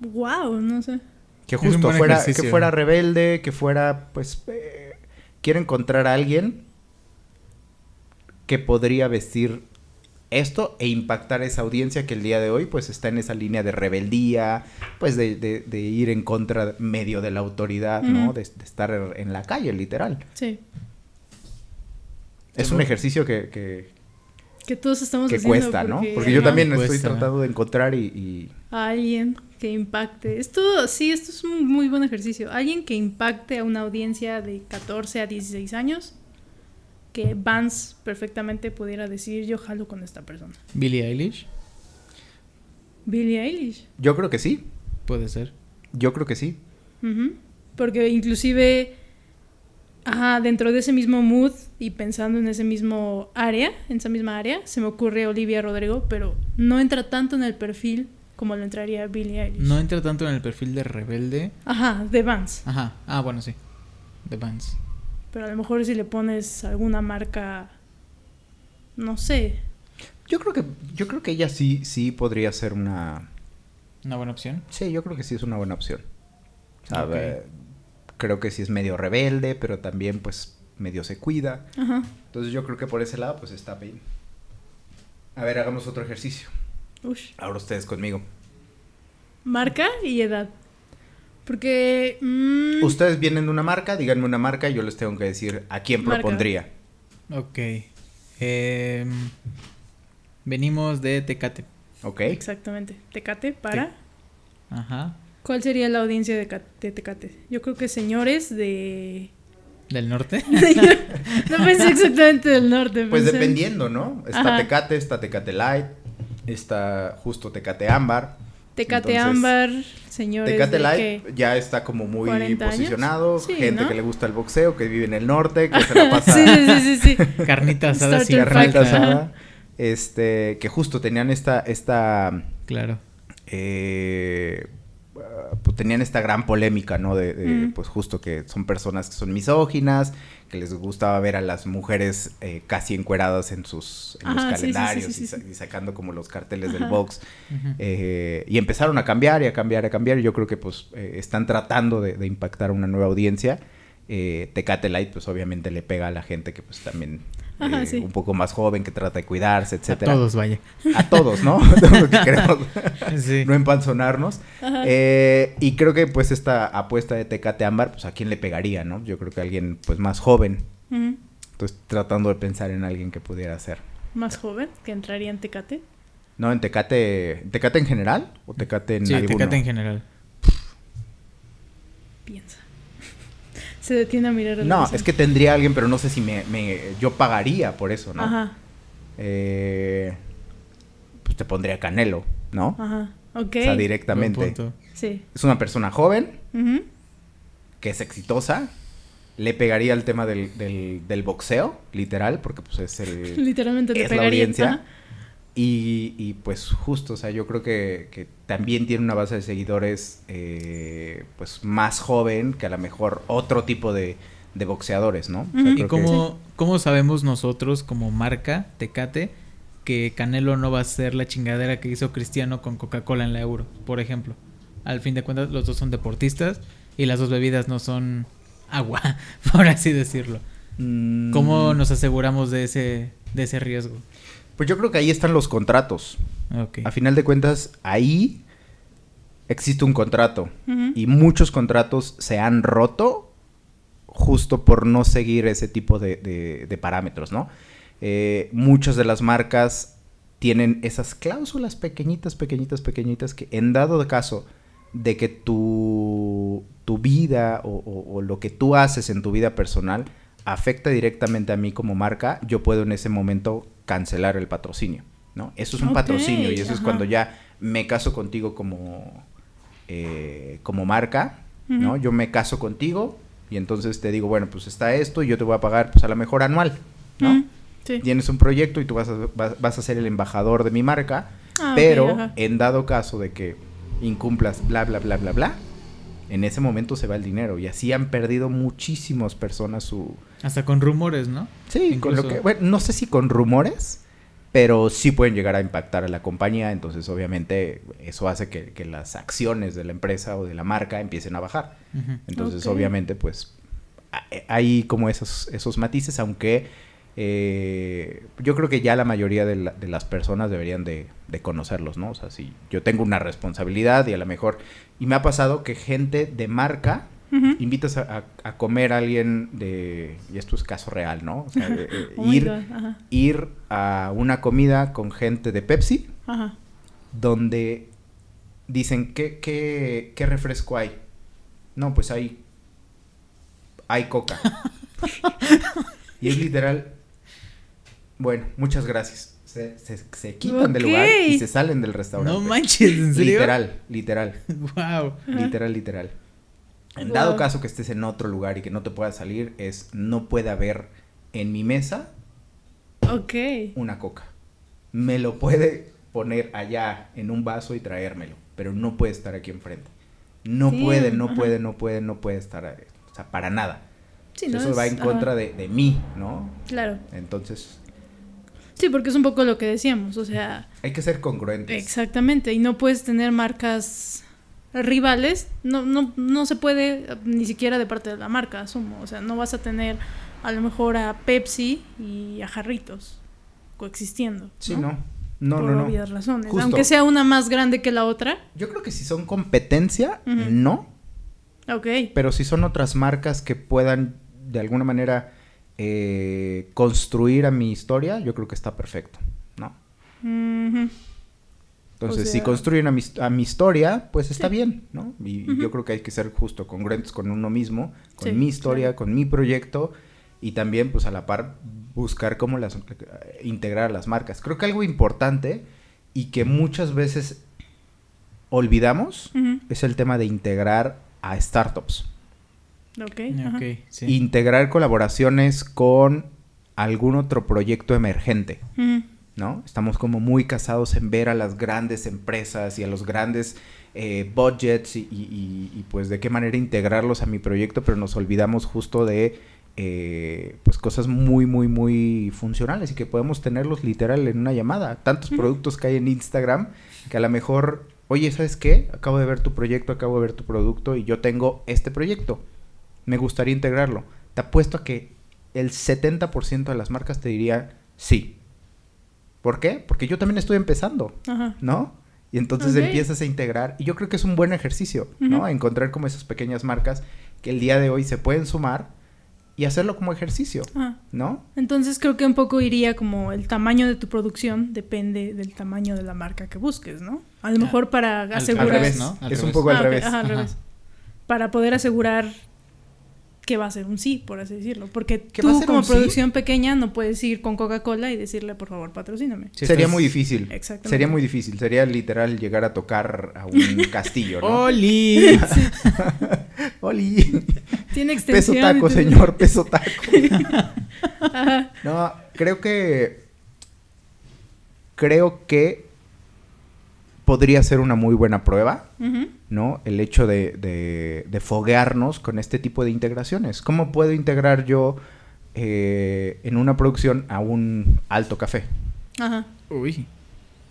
Wow, no sé.
Que justo fuera,
ejercicio.
que fuera rebelde, que fuera, pues, eh, quiero encontrar a alguien que podría vestir esto e impactar a esa audiencia que el día de hoy, pues, está en esa línea de rebeldía, pues, de, de- de ir en contra medio de la autoridad, ¿no? De estar en la calle, literal.
Sí.
Es un ejercicio que, que,
Que todos estamos
que
haciendo
cuesta, ¿no?
porque,
yo también estoy tratando de encontrar y... y-
a alguien que impacte. Esto, sí, esto es un muy buen ejercicio. Alguien que impacte a una audiencia de 14 a 16 años. Que Vance perfectamente pudiera decir, yo jalo con esta persona.
Billie Eilish,
Billie Eilish.
Yo creo que sí,
puede ser.
yo creo que sí.
Porque inclusive, ajá, dentro de ese mismo mood y pensando en ese mismo área, en esa misma área, se me ocurre Olivia Rodrigo, pero no entra tanto en el perfil como lo entraría Billie Eilish.
No entra tanto en el perfil de rebelde.
Ajá, de Vance.
Ajá. Ah, bueno, sí. The Vans.
Pero a lo mejor si le pones alguna marca, no sé.
Yo creo que, yo creo que ella sí, sí podría ser una...
Una buena opción.
Sí, yo creo que sí es una buena opción. O sea,
Ok.
eh, creo que sí es medio rebelde, pero también pues medio se cuida.
Ajá.
Entonces yo creo que por ese lado pues está bien. A ver, hagamos otro ejercicio.
Ush.
Ahora ustedes conmigo.
Marca y edad. Porque... mm,
Ustedes vienen de una marca, díganme una marca y yo les tengo que decir a quién
Marca.
propondría.
Ok. Em, venimos de Tecate.
¿Ok?
Exactamente. Tecate para...
Ajá.
¿Cuál sería la audiencia de, de Tecate? Yo creo que señores de...
¿Del norte?
No pensé exactamente del norte.
Pues
pensé-
dependiendo, ¿no? Está
Ajá.
Tecate, está Tecate Light, está justo Tecate Ámbar.
Tecate
Entonces,
ámbar, señores
Tecate
de
Light
que-
ya está como muy
40 años.
posicionado,
Sí,
gente
¿no?
que le gusta el boxeo, que vive en el norte, que se la pasa
sí, sí, sí, sí, sí.
Carnita asada
Starter
carnita asada, este, que justo tenían esta, esta,
Claro.
eh, pues tenían esta gran polémica, ¿no? De, de,
Mm.
pues justo que son personas que son misóginas, que les gustaba ver a las mujeres eh, casi encueradas en sus en
Ajá,
los
sí, sí, sí,
calendarios
sí,
y, sa-
sí.
y sacando como los carteles del box. Eh, y empezaron a cambiar y a cambiar y a cambiar. y Yo creo que pues eh, están tratando de, de impactar a una nueva audiencia. Eh, Tecate Light pues obviamente le pega a la gente que pues también
Ajá,
eh,
sí.
un poco más joven, que trata de cuidarse,
A
etcétera.
todos, vaya.
A todos, ¿no? Todos los que queremos
Sí.
no empanzonarnos. Eh, y creo que pues esta apuesta de Tecate Ámbar, pues a quién le pegaría, ¿no? Yo creo que a alguien pues más joven. Entonces tratando de pensar en alguien que pudiera ser.
Más joven, que entraría en Tecate.
¿No? ¿En Tecate, ¿en Tecate en general o Tecate en
Sí,
alguno?
Tecate en general.
Piensa. Se detiene a mirar el
No,
horizonte.
es que tendría alguien, pero no sé si me, me- yo pagaría por eso, ¿no?
Ajá,
Eh, pues te pondría Canelo, ¿no?
ajá. Ok.
O sea, directamente.
Sí.
Es una persona joven,
Ujú.
que es exitosa, le pegaría el tema del, del, del boxeo, literal, porque pues es el...
Literalmente te
es la audiencia. Y, y, pues justo, o sea, yo creo que, que también tiene una base de seguidores eh, pues más joven que a lo mejor otro tipo de, de boxeadores, ¿no? O sea,
Ujú.
¿Y
que-
cómo, cómo sabemos nosotros como marca Tecate que Canelo no va a ser la chingadera que hizo Cristiano con Coca-Cola en la Euro, por ejemplo? Al fin de cuentas, los dos son deportistas y las dos bebidas no son agua, por así decirlo.
Mm,
¿Cómo nos aseguramos de ese, de ese riesgo?
Pues yo creo que ahí están los contratos.
Ok.
A final de cuentas, ahí existe un contrato. Y muchos contratos se han roto justo por no seguir ese tipo de, de- de parámetros, ¿no? Eh, muchas de las marcas tienen esas cláusulas pequeñitas, pequeñitas, pequeñitas que en dado de caso de que tu, tu vida o, o- o lo que tú haces en tu vida personal afecta directamente a mí como marca, yo puedo en ese momento cancelar el patrocinio, ¿no? Eso es un patrocinio y eso es cuando ya me caso contigo como, eh, como marca, ¿no? Yo me caso contigo y entonces te digo, bueno, pues está esto y yo te voy a pagar pues a lo mejor anual, ¿no?
Sí.
Tienes un proyecto y tú vas a, vas, vas a ser el embajador de mi marca,
Ah,
pero en dado caso de que incumplas bla, bla, bla, bla, bla, en ese momento se va el dinero. Y así han perdido muchísimas personas su...
Hasta con rumores, ¿no?
Sí, con lo
Incluso-
que... Bueno, no sé si con rumores, pero sí pueden llegar a impactar a la compañía. Entonces, obviamente, eso hace que, que las acciones de la empresa o de la marca empiecen a bajar. Entonces, obviamente, pues a- hay como esos, esos matices, aunque eh, yo creo que ya la mayoría de, la- de las personas deberían de, de conocerlos, ¿no? O sea, si yo tengo una responsabilidad y a lo mejor... Y me ha pasado que gente de marca Invitas a, a- a comer a alguien de... Y esto es caso real, ¿no? O sea, eh, eh,
Oh
ir, ir a una comida con gente de Pepsi
Ajá.
donde dicen, ¿qué, qué, qué refresco hay? No, pues hay, hay coca. y es literal, bueno, muchas gracias. Se, se, se quitan del lugar y se salen del restaurante.
No manches, ¿en serio?
Literal, literal,
wow.
literal, literal. En
Wow.
dado caso que estés en otro lugar y que no te puedas salir, es no puede haber en mi mesa una coca. Me lo puede poner allá en un vaso y traérmelo, pero no puede estar aquí enfrente. No
Sí,
puede, no
ajá.
puede, no puede, no puede estar, ahí. o sea, para nada.
Sí, ¿no?
Eso
Es-
va en contra de, de mí, ¿no?
Claro.
Entonces,
Sí, porque es un poco lo que decíamos, o sea,
hay que ser congruentes.
exactamente, y no puedes tener marcas rivales, no, no, no se puede ni siquiera de parte de la marca, asumo, o sea, no vas a tener a lo mejor a Pepsi y a Jarritos coexistiendo.
Sí, no. No,
Por
no, no.
obvias razones,
Justo.
aunque sea una más grande que la otra.
Yo creo que si son competencia, no.
Ok.
Pero si son otras marcas que puedan, de alguna manera, eh, construir a mi historia, yo creo que está perfecto, ¿no? Entonces,
O
si construyen a mi, a mi historia, pues está
Sí.
bien, ¿no? Y, yo creo que hay que ser justo, congruentes con uno mismo, con
Sí,
mi historia,
claro.
con mi proyecto y también, pues a la par, buscar cómo las, integrar a las marcas. Creo que algo importante y que muchas veces olvidamos es el tema de integrar a startups.
Ok.
sí.
Integrar colaboraciones con algún otro proyecto emergente.
Ujú.
¿No? Estamos como muy casados en ver a las grandes empresas y a los grandes eh, budgets y, y- y- y, pues de qué manera integrarlos a mi proyecto, pero nos olvidamos justo de eh, pues cosas muy, muy, muy funcionales y que podemos tenerlos literal en una llamada. Tantos productos que hay en Instagram que a lo mejor, oye, ¿sabes qué? Acabo de ver tu proyecto, acabo de ver tu producto y yo tengo este proyecto. Me gustaría integrarlo. Te apuesto a que el 70% de las marcas te dirían sí. ¿Por qué? Porque yo también estoy empezando,
Ajá.
¿no? Y entonces empiezas a integrar. Y yo creo que es un buen ejercicio, ¿no? Encontrar como esas pequeñas marcas que el día de hoy se pueden sumar y hacerlo como ejercicio,
Ajá.
¿no?
Entonces creo que un poco iría como el tamaño de tu producción depende del tamaño de la marca que busques, ¿no? A lo
Ah,
mejor para asegurar...
Al revés,
¿no? Al
es un poco al
Ah, ok,
revés.
ajá, al
Ajá.
revés. Para poder asegurar que va a ser un sí, por así decirlo. Porque
¿Que va a
tú como
sí?
producción pequeña no puedes ir con Coca-Cola y decirle, por favor, patrocíname.
Sí,
Sería
estás-
muy difícil.
Exactamente.
Sería muy difícil. Sería literal llegar a tocar a un castillo, ¿no?
¡Oli!
¡Oli!
Tiene
Peso
extensión.
taco,
entonces-
señor, peso taco. No, creo que. Creo que podría ser una muy buena prueba. ¿no? El hecho de, de, de foguearnos con este tipo de integraciones. ¿Cómo puedo integrar yo eh, en una producción a un alto café?
Ajá.
Uy.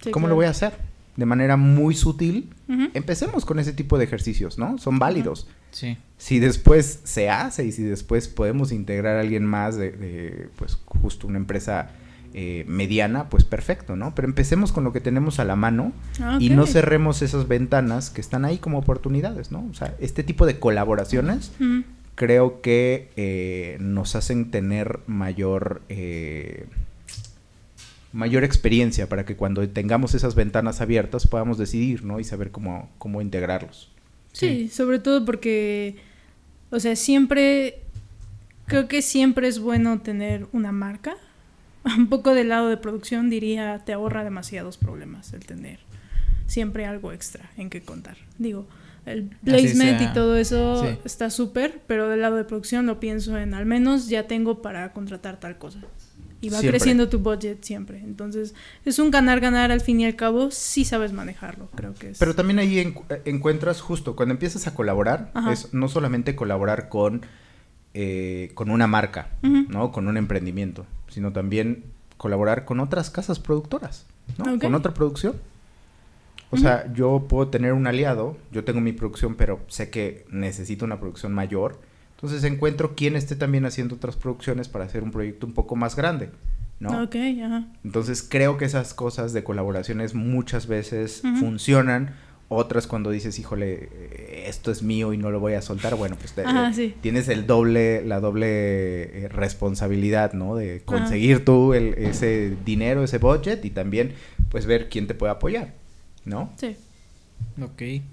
Sí,
¿Cómo
claro.
lo voy a hacer? De manera muy sutil. Empecemos con ese tipo de ejercicios, ¿no? Son válidos.
Sí.
Si después se hace y si después podemos integrar a alguien más de, de, pues justo una empresa eh, mediana, pues perfecto, ¿no? Pero empecemos con lo que tenemos a la mano
Ah,
y no cerremos esas ventanas que están ahí como oportunidades, ¿no? O sea, este tipo de colaboraciones creo que eh, nos hacen tener mayor, eh, mayor experiencia para que cuando tengamos esas ventanas abiertas podamos decidir, ¿no? Y saber cómo, cómo integrarlos.
Sí, sobre todo porque, o sea, siempre, creo que siempre es bueno tener una marca. Un poco del lado de producción diría, te ahorra demasiados problemas el tener siempre algo extra en que contar. Digo, el placement y todo eso está súper, pero del lado de producción lo pienso en al menos ya tengo para contratar tal cosa. Y va creciendo tu budget siempre. Entonces, es un ganar-ganar al fin y al cabo, si sabes manejarlo, creo que es.
Pero también ahí encuentras justo, cuando empiezas a colaborar, es no solamente colaborar con, eh, con una marca, ¿no? Con un emprendimiento, sino también colaborar con otras casas productoras, ¿no? Con otra producción. O sea, yo puedo tener un aliado, yo tengo mi producción, pero sé que necesito una producción mayor. Entonces encuentro quién esté también haciendo otras producciones para hacer un proyecto un poco más grande, ¿no?
Ok, ajá.
Entonces creo que esas cosas de colaboraciones muchas veces funcionan. Otras cuando dices, híjole, esto es mío y no lo voy a soltar, bueno, pues tienes el doble, la doble eh, responsabilidad, ¿no? De conseguir tú el, ese dinero, ese budget y también pues ver quién te puede apoyar. ¿no?
Sí.
Ok.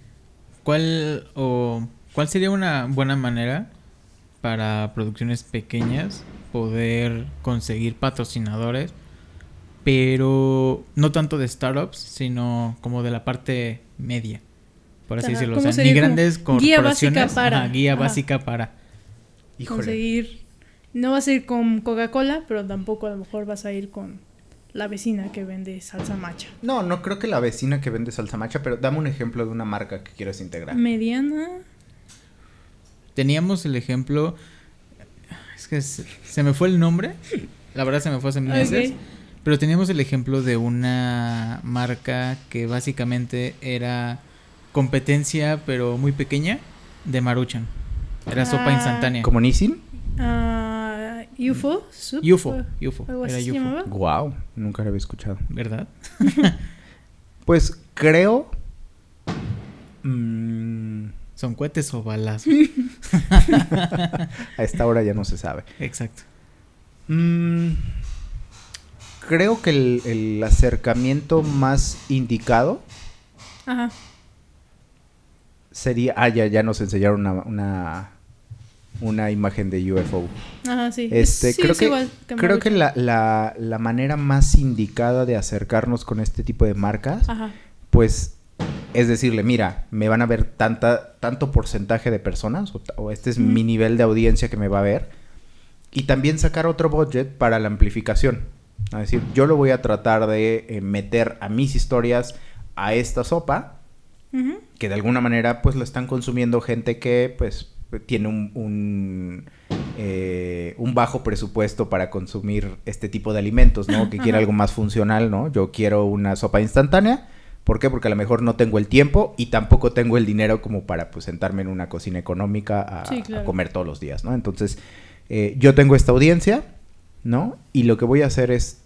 ¿Cuál o cuál sería una buena manera para producciones pequeñas poder conseguir patrocinadores, pero no tanto de startups, sino como de la parte media, por así decirlo, o sea, ni grandes corporaciones, guía básica para, guía básica para
conseguir no vas a ir con Coca-Cola, pero tampoco a lo mejor vas a ir con la vecina que vende salsa macha.
No, no creo que la vecina que vende salsa macha, pero dame un ejemplo de una marca que quieras integrar.
Mediana.
Teníamos el ejemplo. Es que se, me fue el nombre. La verdad se me fue hace meses. Pero teníamos el ejemplo de una marca que básicamente era competencia, pero muy pequeña, de Maruchan. Era sopa ah. instantánea.
¿Como Nissin?
Ah. UFO,
UFO, UFO, era UFO.
Wow, nunca lo había escuchado.
¿Verdad?
pues creo. Mm,
¿Son cohetes o balas?
A esta hora ya no se sabe.
Exacto.
Mm, creo que el, acercamiento más indicado
Ajá.
sería. Ah, ya, ya nos enseñaron una una imagen de UFO.
Ajá, sí.
Este, creo que, creo que la, la, la, manera más indicada de acercarnos con este tipo de marcas, pues es decirle, mira, me van a ver tanta, tanto porcentaje de personas, o, este es mi nivel de audiencia que me va a ver, y también sacar otro budget para la amplificación. Es decir, yo lo voy a tratar de eh, meter a mis historias a esta sopa, que de alguna manera pues lo están consumiendo gente que pues tiene un, eh, un, bajo presupuesto para consumir este tipo de alimentos, ¿no? Que quiere algo más funcional, ¿no? Yo quiero una sopa instantánea. ¿Por qué? Porque a lo mejor no tengo el tiempo y tampoco tengo el dinero como para pues, sentarme en una cocina económica a, comer todos los días, ¿no? Entonces, eh, yo tengo esta audiencia, ¿no? Y lo que voy a hacer es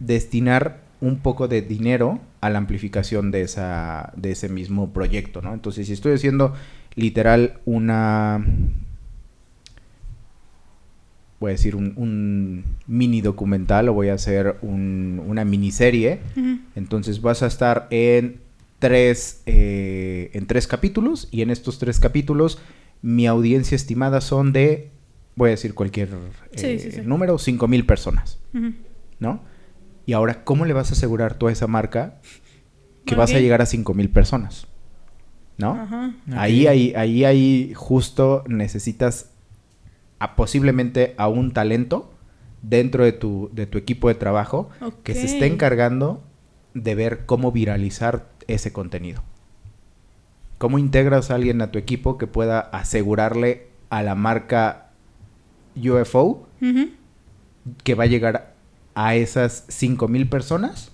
destinar un poco de dinero a la amplificación de, esa, de ese mismo proyecto, ¿no? Entonces, si estoy haciendo literal una voy a decir un, mini documental o voy a hacer una miniserie. Entonces vas a estar en tres, eh, en tres capítulos y en estos tres capítulos mi audiencia estimada son de, voy a decir cualquier eh, número, cinco mil personas. ¿No? Y ahora, ¿cómo le vas a asegurar tú a esa marca que vas a llegar a cinco mil personas? ¿no? Ahí, ahí, ahí, ahí justo necesitas a, posiblemente a un talento dentro de tu, de tu equipo de trabajo que se esté encargando de ver cómo viralizar ese contenido. ¿Cómo integras a alguien a tu equipo que pueda asegurarle a la marca UFO que va a llegar a esas 5000 personas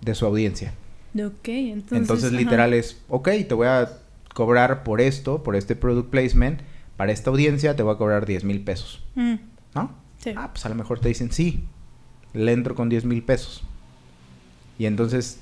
de su audiencia?
Ok, entonces.
Entonces, literal es, ok, te voy a cobrar por esto, por este product placement, para esta audiencia te voy a cobrar 10 mil pesos. Mm. ¿No?
Sí.
Ah, pues a lo mejor te dicen, sí, le entro con 10 mil pesos. Y entonces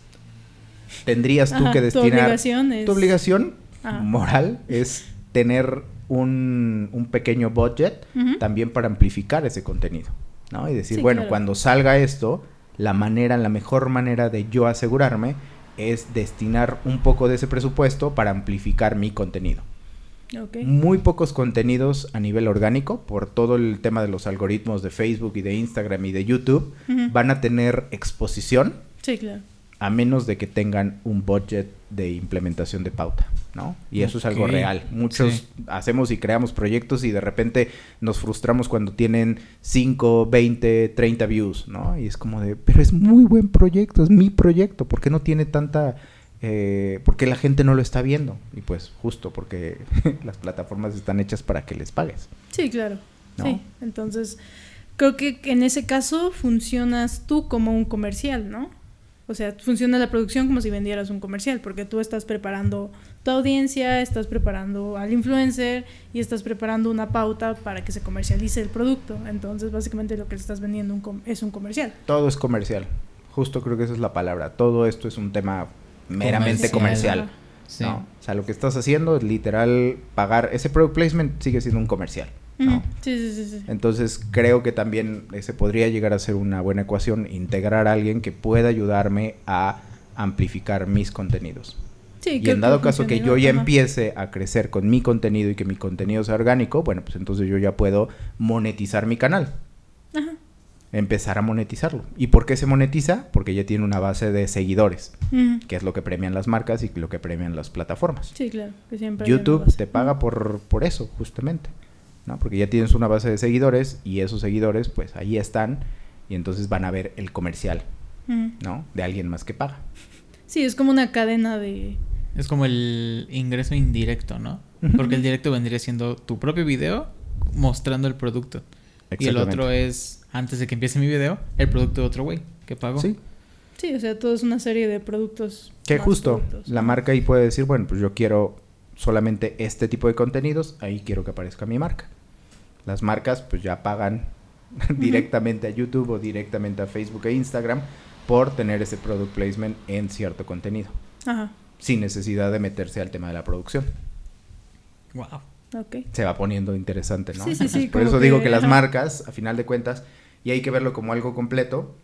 tendrías tú que destinar. Tu
obligación es...
Tu obligación moral es tener un, un pequeño budget también para amplificar ese contenido. ¿no? Y decir, bueno, cuando salga esto, la manera, la mejor manera de yo asegurarme es destinar un poco de ese presupuesto para amplificar mi contenido. Muy pocos contenidos a nivel orgánico, por todo el tema de los algoritmos de Facebook y de Instagram y de YouTube, van a tener exposición
Sí, claro.
a menos de que tengan un budget de implementación de pauta, ¿no? Y eso es algo real. Muchos
sí.
hacemos y creamos proyectos y de repente nos frustramos cuando tienen 5, 20, 30 views, ¿no? Y es como de, pero es muy buen proyecto, es mi proyecto, ¿por qué no tiene tanta... Eh, ¿Por qué la gente no lo está viendo? Y pues justo porque las plataformas están hechas para que les pagues.
Sí, claro.
¿No?
Sí. Entonces, creo que en ese caso funcionas tú como un comercial, ¿no? O sea, funciona la producción como si vendieras un comercial, porque tú estás preparando tu audiencia, estás preparando al influencer y estás preparando una pauta para que se comercialice el producto. Entonces, básicamente lo que le estás vendiendo un com- es un comercial.
Todo es comercial. Justo creo que esa es la palabra. Todo esto es un tema meramente
Comercial.
comercial.
Sí.
¿no? O sea, lo que estás haciendo es literal pagar. Ese product placement sigue siendo un comercial. ¿No?
Ujú. Sí, sí, sí, sí.
Entonces creo que también eh, se podría llegar a ser una buena ecuación integrar a alguien que pueda ayudarme a amplificar mis contenidos.
Sí,
y en dado caso que yo ya
ajá.
empiece a crecer con mi contenido y que mi contenido sea orgánico, bueno, pues entonces yo ya puedo monetizar mi canal.
Ajá.
Empezar a monetizarlo. ¿Y por qué se monetiza? Porque ya tiene una base de seguidores, que es lo que premian las marcas y lo que premian las plataformas.
Sí, claro. Que siempre
YouTube te paga por, por eso, justamente. ¿No? Porque ya tienes una base de seguidores y esos seguidores, pues ahí están y entonces van a ver el comercial,
Ujú.
¿no? De alguien más que paga.
Sí, es como una cadena de...
Es como el ingreso indirecto, ¿no? Porque el directo vendría siendo tu propio video mostrando el producto. Y el otro es, antes de que empiece mi video, el producto de otro güey que pagó.
Sí,
Sí, o sea, todo es una serie de productos.
que justo
productos.
la marca ahí puede decir, bueno, pues yo quiero solamente este tipo de contenidos, ahí quiero que aparezca mi marca. Las marcas pues ya pagan directamente a YouTube o directamente a Facebook e Instagram por tener ese product placement en cierto contenido,
Ajá,
sin necesidad de meterse al tema de la producción.
Wow.
Se va poniendo interesante, ¿no?
Sí, sí, sí,
Por eso digo
que,
las marcas, a final de cuentas, y hay que verlo como algo completo,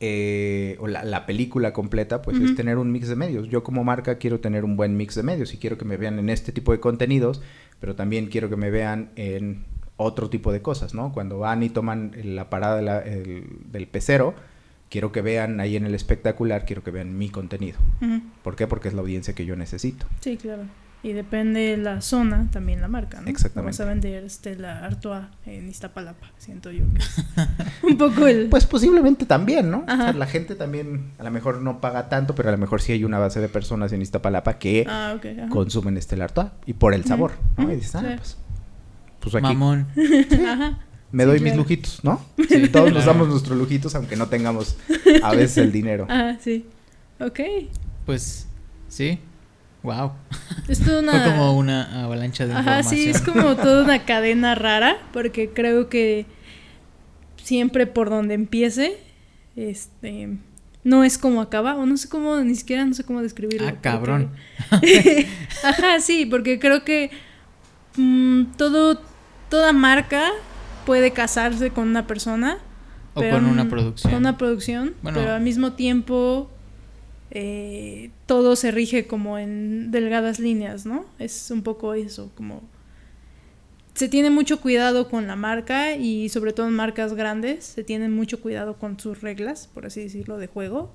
eh, o la, la película completa, pues es tener un mix de medios. Yo como marca quiero tener un buen mix de medios y quiero que me vean en este tipo de contenidos, pero también quiero que me vean en otro tipo de cosas, ¿no? Cuando van y toman la parada de la- el- del pecero, quiero que vean ahí en el espectacular, quiero que vean mi contenido. ¿Por qué? Porque es la audiencia que yo necesito.
Sí, claro. Y depende de la zona, también la marca, ¿no?
Exactamente.
Vas a vender este, la Artois en Iztapalapa, siento yo que es un poco el...
Pues posiblemente también, ¿no? O sea, la gente también a lo mejor no paga tanto, pero a lo mejor sí hay una base de personas en Iztapalapa que
ah,
consumen este Artois y por el sabor, ¿no? Y dices, ah, pues, pues aquí
Mamón.
Ajá.
me
sí,
doy mis lujitos, ¿no?
Sí,
Todos nos damos nuestros lujitos aunque no tengamos a veces el dinero.
Ajá, sí. Ok.
Pues, sí. Wow.
Es toda una...
Fue como una avalancha de
Ajá,
información.
sí, es como toda una cadena rara, porque creo que siempre por donde empiece, este, no es como acaba, o no sé cómo, ni siquiera no sé cómo describirlo.
Ah, cabrón.
porque- Ajá, sí, porque creo que mm, todo, toda marca puede casarse con una persona.
O
pero
con una producción.
Con una producción,
Bueno.
pero al mismo tiempo eh, todo se rige como en delgadas líneas, ¿no? Es un poco eso, como se tiene mucho cuidado con la marca y sobre todo en marcas grandes se tiene mucho cuidado con sus reglas, por así decirlo, de juego.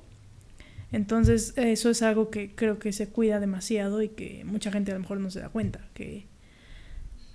Entonces eso es algo que creo que se cuida demasiado y que mucha gente a lo mejor no se da cuenta, que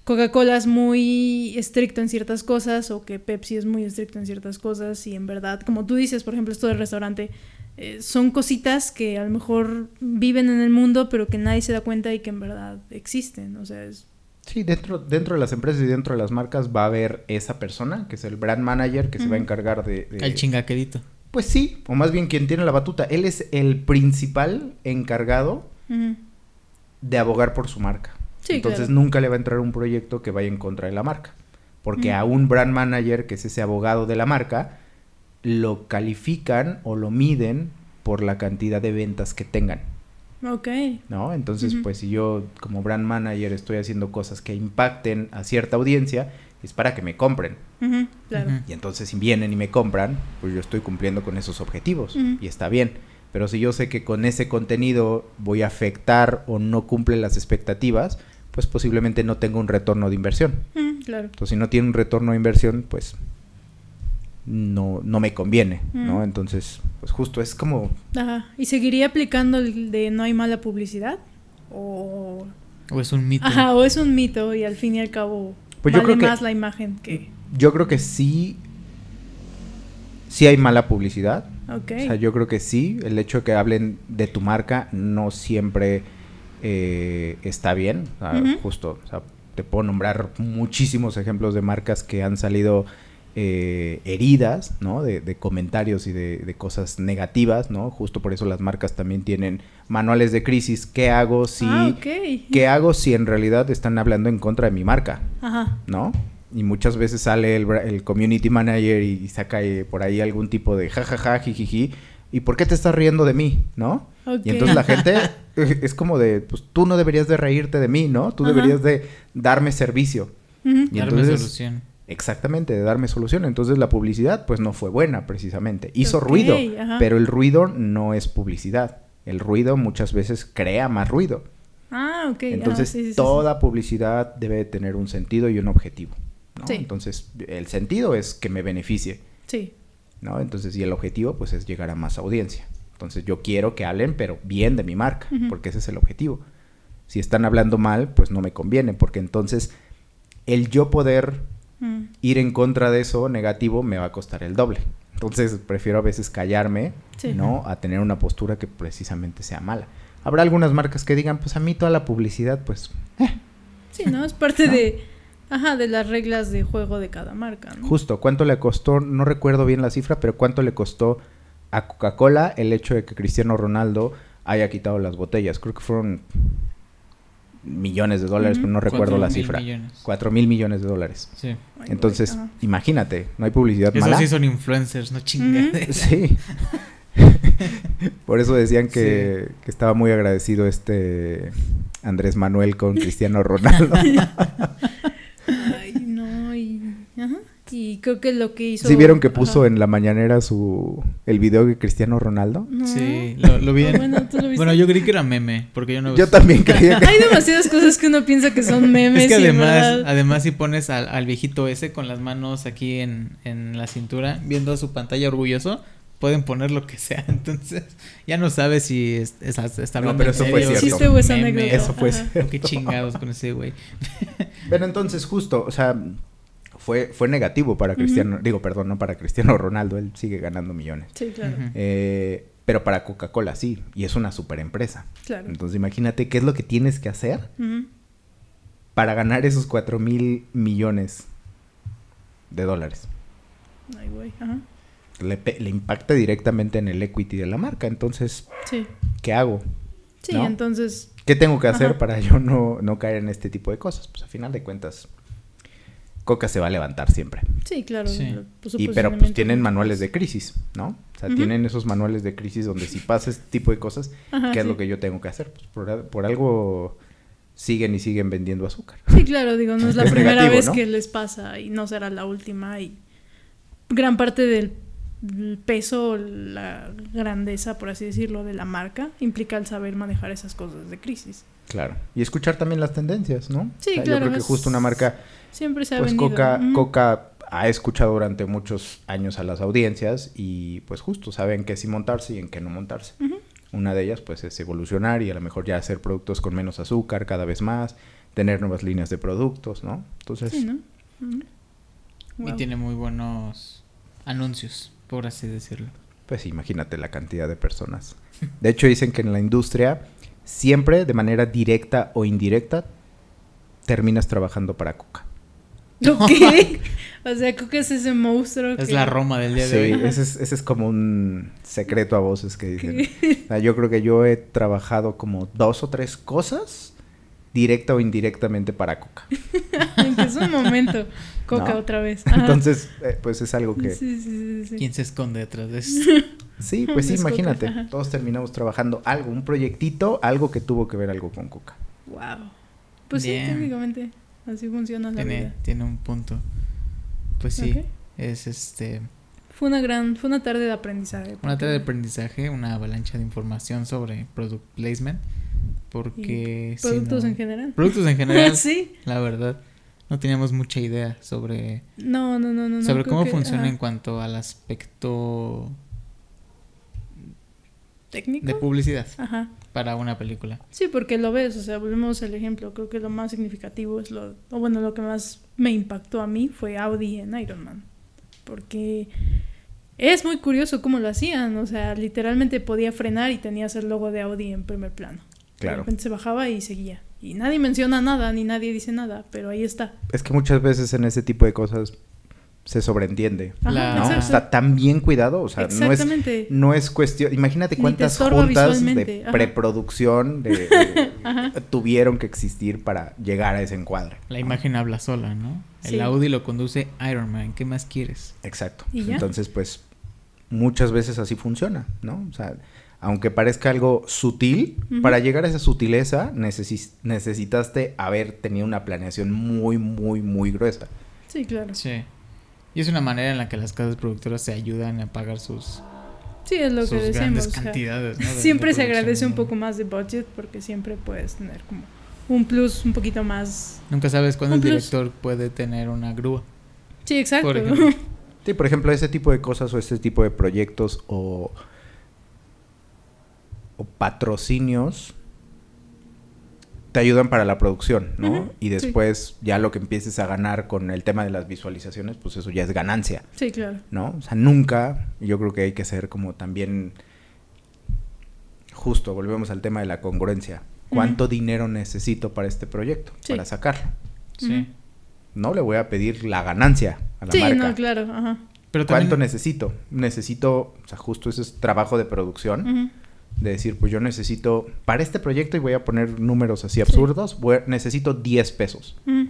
Coca-Cola es muy estricto en ciertas cosas o que Pepsi es muy estricto en ciertas cosas y en verdad, como tú dices, por ejemplo, esto del restaurante, eh, son cositas que a lo mejor viven en el mundo pero que nadie se da cuenta y que en verdad existen, o sea, es...
Sí, dentro, dentro de las empresas y dentro de las marcas va a haber esa persona, que es el brand manager, que se va a encargar de... de-
El chingaquedito.
Pues sí, o más bien quien tiene la batuta. Él es el principal encargado de abogar por su marca.
Sí,
Entonces
claro.
nunca le va a entrar un proyecto que vaya en contra de la marca. Porque
Mm.
a un brand manager, que es ese abogado de la marca, lo califican o lo miden por la cantidad de ventas que tengan.
Ok.
¿No? Entonces, pues si yo como brand manager estoy haciendo cosas que impacten a cierta audiencia, es para que me compren.
Claro.
Y entonces si vienen y me compran, pues yo estoy cumpliendo con esos objetivos y está bien. Pero si yo sé que con ese contenido voy a afectar o no cumple las expectativas, pues posiblemente no tenga un retorno de inversión.
Ujú, claro.
Entonces si no tiene un retorno de inversión, pues no, no me conviene, ¿no?
Ujú.
Entonces, pues justo es como
Ajá. ¿Y seguiría aplicando el de no hay mala publicidad? O,
O es un mito.
Ajá, o es un mito y al fin y al cabo
Pues yo
vale
creo que-
más la imagen que...
yo creo que sí sí hay mala publicidad.
Ok.
O sea, yo creo que sí, el hecho de que hablen de tu marca no siempre eh, está bien. O sea,
Ujú.
Justo, o sea, te puedo nombrar muchísimos ejemplos de marcas que han salido eh, heridas, ¿no? De, de comentarios y de, de cosas negativas, ¿no? Justo por eso las marcas también tienen manuales de crisis. ¿Qué hago si...
Ah.
¿Qué hago si en realidad están hablando en contra de mi marca?
Ajá.
¿no? Y muchas veces sale el community manager y saca eh, por ahí algún tipo de jajaja, jijiji. ¿Y por qué te estás riendo de mí? ¿No? Y entonces la gente es como de, pues tú no deberías de reírte de mí, ¿no? Tú
Ajá.
deberías de darme servicio. Y
Darme
entonces-
solución.
Exactamente, de darme solución. Entonces la publicidad pues no fue buena precisamente. Hizo ruido,
ajá.
pero el ruido no es publicidad. El ruido muchas veces crea más ruido.
Ah, ok.
Entonces,
sí, sí, sí, sí.
toda publicidad debe de tener un sentido y un objetivo. ¿no?
Sí.
Entonces, el sentido es que me beneficie,
Sí.
¿No? Entonces, y el objetivo, pues, es llegar a más audiencia. Entonces, yo quiero que hablen, pero bien de mi marca, porque ese es el objetivo. Si están hablando mal, pues no me conviene, porque entonces el yo poder
Mm.
ir en contra de eso negativo me va a costar el doble. Entonces, prefiero a veces callarme,
Sí.
¿no? A tener una postura que precisamente sea mala. Habrá algunas marcas que digan, pues a mí toda la publicidad, pues
Sí, ¿no? Es parte
¿No?
de... Ajá, de las reglas de juego de cada marca, ¿no?
Justo, ¿cuánto le costó? No recuerdo bien la cifra, pero ¿cuánto le costó a Coca-Cola el hecho de que Cristiano Ronaldo haya quitado las botellas? Creo que fueron millones de dólares, pero no recuerdo
Cuatro
la
mil
cifra.
millones.
Cuatro mil millones de dólares.
Sí.
Entonces, imagínate, no hay publicidad
Esos
mala.
sí son influencers, no chingaderas.
Sí. Por eso decían que, que estaba muy agradecido este Andrés Manuel con Cristiano Ronaldo.
No, y... Creo que lo que hizo...
¿Sí vieron que puso
ajá.
en la mañanera su el video de Cristiano Ronaldo?
No.
Sí, lo, lo vi en-
bueno, ¿tú lo viste?
Bueno, yo creí que era meme, porque yo no
Yo también creía que
Hay demasiadas cosas que uno piensa que son memes.
Es que además, además si pones al, al viejito ese con las manos aquí en, en la cintura, viendo su pantalla orgulloso, pueden poner lo que sea. Entonces, ya no sabes si es- es- está
No,
hablando
pero
en
eso fue cierto.
si
Chiste o es
meme,
anécdota.
Eso fue cierto.
Qué chingados con ese güey.
Pero entonces justo, o sea, fue, fue negativo para Cristiano, digo, perdón, no para Cristiano Ronaldo, él sigue ganando millones.
Sí, claro.
Eh, pero para Coca-Cola sí, y es una super empresa.
Claro.
Entonces imagínate qué es lo que tienes que hacer para ganar esos 4 mil millones de dólares.
Ay, güey. Ajá.
Le, impacta directamente en el equity de la marca. Entonces,
Sí.
¿qué hago?
Sí,
¿No?
entonces...
¿Qué tengo que hacer
Ajá.
para yo no, no caer en este tipo de cosas? Pues a final de cuentas, Coca se va a levantar siempre.
Sí, claro.
Sí.
pues,
Y, pero pues tienen
es-
manuales de crisis, ¿no? O sea, tienen esos manuales de crisis donde si pasa este tipo de cosas,
Ajá,
¿qué es lo que yo tengo que hacer? Pues por, por algo siguen y siguen vendiendo azúcar.
Sí, claro, digo, no es la primera vez
¿no?
que les pasa y no será la última y gran parte del el peso, la grandeza, por así decirlo, de la marca implica el saber manejar esas cosas de crisis.
Claro. Y escuchar también las tendencias, ¿no?
Sí,
O sea,
claro,
Yo creo que justo una marca,
Siempre se ha
pues
vendido.
Coca. Coca ha escuchado durante muchos años a las audiencias y pues justo saben qué sí montarse y en qué no montarse. Una de ellas pues es evolucionar y a lo mejor ya hacer productos con menos azúcar cada vez más, tener nuevas líneas de productos, ¿no? Entonces,
Sí, ¿no? Ujú.
Y
Wow.
tiene muy buenos anuncios, por así decirlo.
pues imagínate la cantidad de personas. De hecho dicen que en la industria siempre de manera directa o indirecta terminas trabajando para Coca.
Ok. o sea, Coca es ese monstruo
Es
que-
la Roma del día
Sí,
de hoy.
ese es, ese es como un secreto a voces que dicen. O sea, yo creo que yo he trabajado como dos o tres cosas directa o indirectamente para Coca.
es un momento. Coca
No.
otra vez. Ajá.
Entonces, eh, pues es algo que...
Sí, sí, sí, sí.
¿Quién se esconde detrás de eso?
Sí, pues sí,
Coca,
imagínate. Todos terminamos trabajando algo, un proyectito, algo que tuvo que ver algo con Coca.
Wow. Pues
Bien.
sí, técnicamente. así funciona la
Tiene,
vida.
tiene un punto. Pues sí,
Ok.
es este
Fue una gran, fue una tarde de aprendizaje.
una tarde de aprendizaje, una avalancha de información sobre product placement. Porque
Productos
no-
en general.
Productos en general,
sí.
la verdad. No teníamos mucha idea sobre,
No, no, no, no.
sobre cómo
que-
funciona
ajá.
en cuanto al aspecto
técnico.
de publicidad
Ajá.
para una película.
Sí, porque lo ves, o sea, volvemos al ejemplo. Creo que lo más significativo es lo, o bueno, lo que más me impactó a mí fue Audi en Iron Man. Porque es muy curioso cómo lo hacían, o sea, literalmente podía frenar y tenías el logo de Audi en primer plano. De
Claro.
repente se bajaba y seguía. Y nadie menciona nada, ni nadie dice nada, pero ahí está.
Es que muchas veces en ese tipo de cosas se sobreentiende.
Ajá,
¿no?
exacto.
Está tan bien cuidado, o sea, no es,
Exactamente.
no es cuestión. Imagínate cuántas juntas de
ajá.
preproducción de- de- tuvieron que existir para llegar a ese encuadre.
La imagen habla sola, ¿no? El
Sí.
Audi lo conduce Iron Man. ¿Qué más quieres?
Exacto. Entonces, pues, muchas veces así funciona, ¿no? O sea, aunque parezca algo sutil, para llegar a esa sutileza necesi- necesitaste haber tenido una planeación muy, muy, muy gruesa.
Sí, claro.
Sí. Y es una manera en la que las casas productoras se ayudan a pagar sus,
Sí, es lo que decimos.
grandes
o sea,
cantidades. ¿no? de-
siempre
de
se agradece un poco más de budget porque siempre puedes tener como un plus un poquito más.
Nunca sabes cuándo
Un
el
plus.
director puede tener una grúa.
Sí, exacto.
Por.
Sí, por ejemplo, ese tipo de cosas o este tipo de proyectos o, o patrocinios te ayudan para la producción, ¿no? Y
sí.
después ya lo que empieces a ganar con el tema de las visualizaciones, pues eso ya es ganancia,
sí, claro.
¿no? O sea, nunca, yo creo que hay que ser como también justo, volvemos al tema de la congruencia. ¿Cuánto dinero necesito para este proyecto?
Sí.
Para sacarlo.
Sí.
No le voy a pedir la ganancia a la
Sí,
marca.
no, claro. Ajá.
Pero
¿Cuánto
también,
necesito? Necesito, o sea, justo ese es trabajo de producción. De decir, pues yo necesito, para este proyecto, y voy a poner números así absurdos, voy necesito 10 pesos.
Ujú.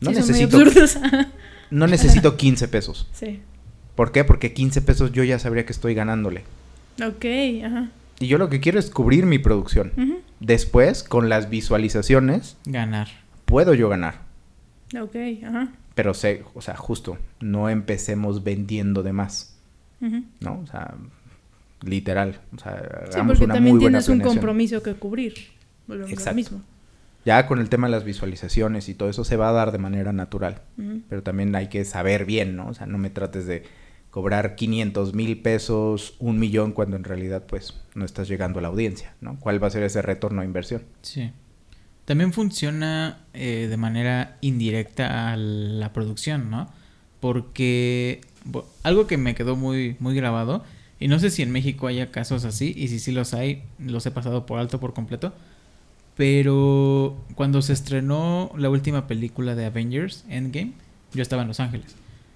No
Sí, son muy
necesito, no necesito 15 pesos.
sí.
¿Por qué? Porque 15 pesos yo ya sabría que estoy ganándole.
Ok, ajá.
Y yo lo que quiero es cubrir mi producción.
Ujú.
Después, con las visualizaciones,
ganar.
puedo yo ganar.
Ok, ajá.
Pero sé, o sea, justo, no empecemos vendiendo de más,
Ujú.
¿no? O sea, literal. O sea,
Sí, porque
una
también
muy buena
tienes un compromiso que cubrir.
Exacto.
mismo.
Ya con el tema de las visualizaciones y todo eso se va a dar de manera natural. Pero también hay que saber bien, ¿no? O sea, no me trates de cobrar 500 mil pesos, un millón, cuando en realidad pues no estás llegando a la audiencia, ¿no? ¿Cuál va a ser ese retorno a inversión?
Sí. También funciona eh, de manera indirecta a la producción, ¿no? Porque algo que me quedó muy, muy grabado, y no sé si en México haya casos así, y si sí los hay, los he pasado por alto por completo, pero cuando se estrenó la última película de Avengers, Endgame, yo estaba en Los Ángeles.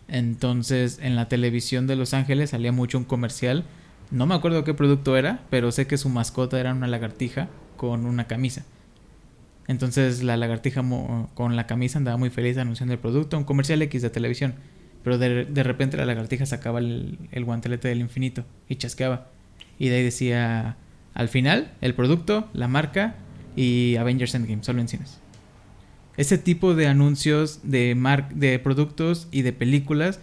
Entonces, en la televisión de Los Ángeles salía mucho un comercial. No me acuerdo qué producto era, pero sé que su mascota era una lagartija con una camisa. Entonces la lagartija con la camisa andaba muy feliz anunciando el producto, un comercial X de televisión. Pero de, de repente la lagartija sacaba el, el guantelete del infinito y chasqueaba. Y de ahí decía, al final, el producto, la marca y Avengers Endgame, solo en cines. Ese tipo de anuncios de, mar de productos y de películas,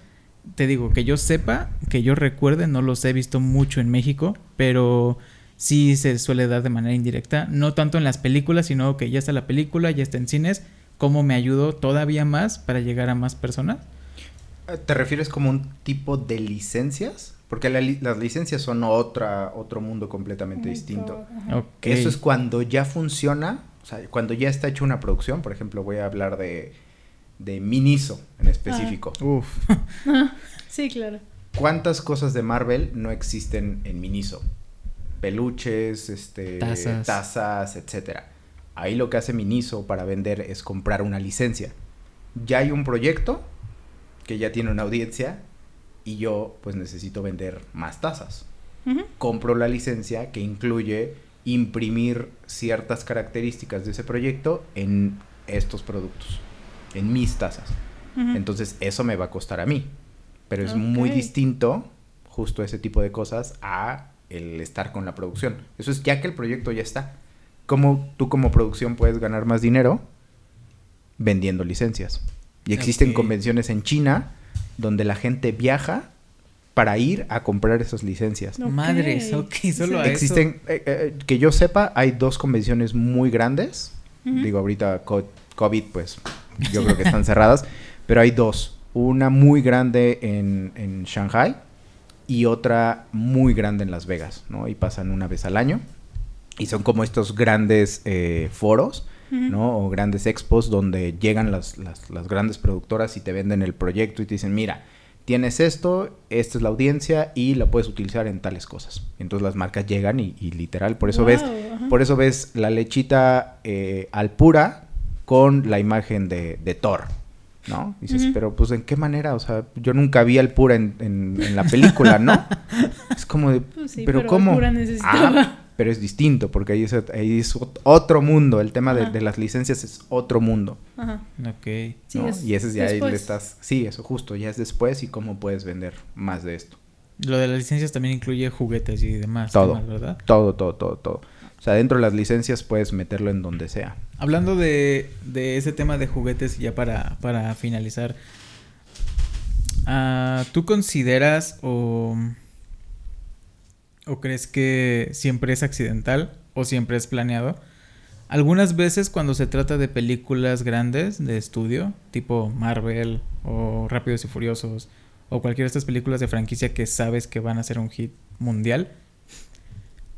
te digo, que yo sepa, que yo recuerde, no los he visto mucho en México, pero sí se suele dar de manera indirecta, no tanto en las películas, sino que ya está la película, ya está en cines, cómo me ayudó todavía más para llegar a más personas.
¿Te refieres como un tipo de licencias? Porque la li- las licencias son otra, otro mundo completamente distinto.
Ajá.
Ok.
Eso es cuando ya funciona, o sea, cuando ya está hecha una producción, por ejemplo, voy a hablar de, de Miniso en específico.
Uf.
Ajá. Sí, claro.
¿Cuántas cosas de Marvel no existen en Miniso? Peluches, este,
Tazas.
tazas, etcétera. Ahí lo que hace Miniso para vender es comprar una licencia. Ya hay un proyecto que ya tiene una audiencia y yo pues necesito vender más tazas. Compro la licencia que incluye imprimir ciertas características de ese proyecto en estos productos, en mis tazas. Entonces eso me va a costar a mí. Pero es muy distinto justo ese tipo de cosas a el estar con la producción. Eso es ya que el proyecto ya está. ¿Cómo tú como producción puedes ganar más dinero? vendiendo licencias. Y existen convenciones en China donde la gente viaja para ir a comprar esas licencias.
Ok.
Madres, ok, solo a eso.
Existen, eh, eh, que yo sepa, hay dos convenciones muy grandes. Digo, ahorita co- COVID, pues yo creo que están cerradas, pero hay dos. Una muy grande en, en Shanghai y otra muy grande en Las Vegas, ¿no? Y pasan una vez al año. Y son como estos grandes eh, foros, ¿no? O grandes expos donde llegan las, las, las grandes productoras y te venden el proyecto y te dicen, mira, tienes esto, esta es la audiencia y la puedes utilizar en tales cosas. Entonces las marcas llegan y, y literal, por eso ves, por eso ves la lechita eh, al pura con la imagen de, de Thor. ¿No? Dices, pero pues en qué manera, o sea, yo nunca vi al pura en, en- en la película, ¿no? es como de,
Pues sí,
pero,
pero
¿cómo?
Necesitaba.
Ah, pero es distinto, porque ahí es, ahí es ot- otro mundo, el tema de, las licencias es otro mundo.
Ajá.
Ok.
Sí,
¿no?
es
y ese es ya ahí le estás, sí, eso justo, ya es después y cómo puedes vender más de esto.
Lo de las licencias también incluye juguetes y demás.
Todo.
temas, ¿verdad?
Todo, todo, todo, todo. O sea, dentro de las licencias puedes meterlo en donde sea.
Hablando de, de ese tema de juguetes, ya para, para finalizar, ah, ¿tú consideras o, o crees que siempre es accidental o siempre es planeado? Algunas veces cuando se trata de películas grandes de estudio, tipo Marvel o Rápidos y Furiosos, o cualquiera de estas películas de franquicia que sabes que van a ser un hit mundial,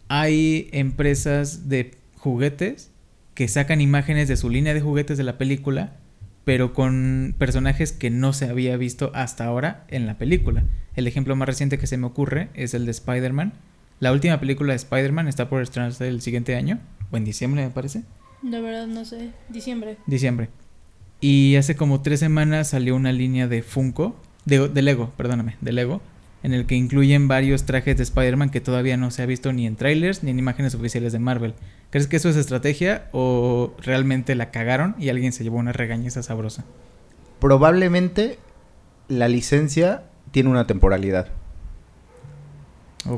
hay empresas de juguetes que sacan imágenes de su línea de juguetes de la película, pero con personajes que no se había visto hasta ahora en la película. El ejemplo más reciente que se me ocurre es el de Spider-Man. La última película de Spider-Man está por estrenarse el siguiente año, o en diciembre me parece.
De verdad, no sé. Diciembre.
Diciembre. Y hace como tres semanas salió una línea de Funko, de, de Lego, perdóname, de Lego, en el que incluyen varios trajes de Spider-Man que todavía no se ha visto ni en trailers ni en imágenes oficiales de Marvel. ¿Crees que eso es estrategia o realmente la cagaron y alguien se llevó una regañeza sabrosa?
Probablemente la licencia tiene una temporalidad.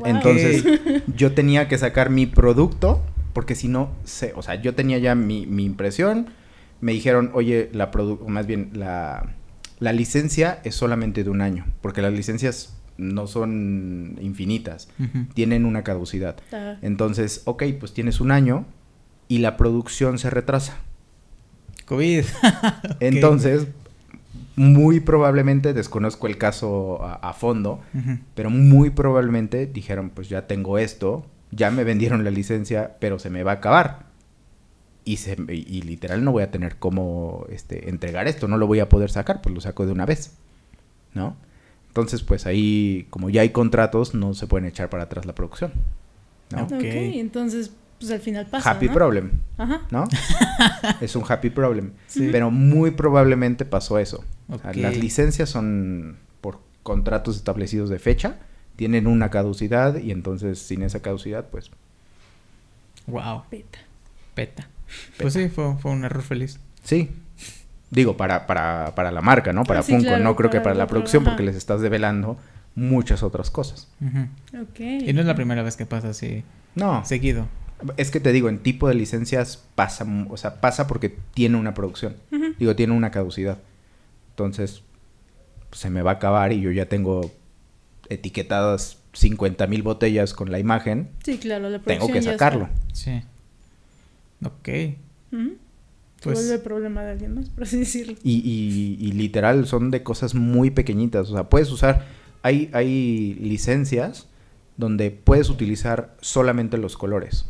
Entonces, yo tenía que sacar mi producto, porque si no, sé, o sea, yo tenía ya mi, mi impresión, me dijeron, oye, la produ o más bien, la, la licencia es solamente de un año, porque las licencias no son infinitas, tienen una caducidad.
Ah,
Entonces, ok, pues tienes un año y la producción se retrasa.
COVID.
Entonces, muy probablemente, desconozco el caso a, a fondo, pero muy probablemente dijeron, pues ya tengo esto, ya me vendieron la licencia, pero se me va a acabar. Y, se, y, y literal no voy a tener cómo este, entregar esto, no lo voy a poder sacar, pues lo saco de una vez, ¿no? Entonces, pues ahí, como ya hay contratos, no se pueden echar para atrás la producción, ¿no?
Ok.
ok, entonces, pues al final pasa.
Happy
¿no?
problem,
Ajá.
¿no? es un happy problem.
Sí.
Pero muy probablemente pasó eso. O sea,
Ok.
las licencias son por contratos establecidos de fecha, tienen una caducidad y entonces sin esa caducidad, pues
Wow,
Peta.
peta. Pues sí, fue, fue un error feliz.
sí. Digo, para, para, para la marca, ¿no? Para
Ah, sí,
Funko,
claro,
no creo que
para
para la producción
ajá.
porque les estás develando muchas otras cosas.
Ujú.
Ok.
Y no es la primera vez que pasa así
No,
seguido.
Es que te digo, en tipo de licencias pasa, o sea, pasa porque tiene una producción. Digo, tiene una caducidad. Entonces, pues, se me va a acabar y yo ya tengo etiquetadas 50 mil botellas con la imagen.
Sí, claro, la
Tengo
producción
que
ya
sacarlo.
Sí. Ok. Pues-
vuelve problema de alguien más, por así decirlo.
Y, y- y literal son de cosas muy pequeñitas. O sea, puedes usar. Hay, hay licencias donde puedes utilizar solamente los colores.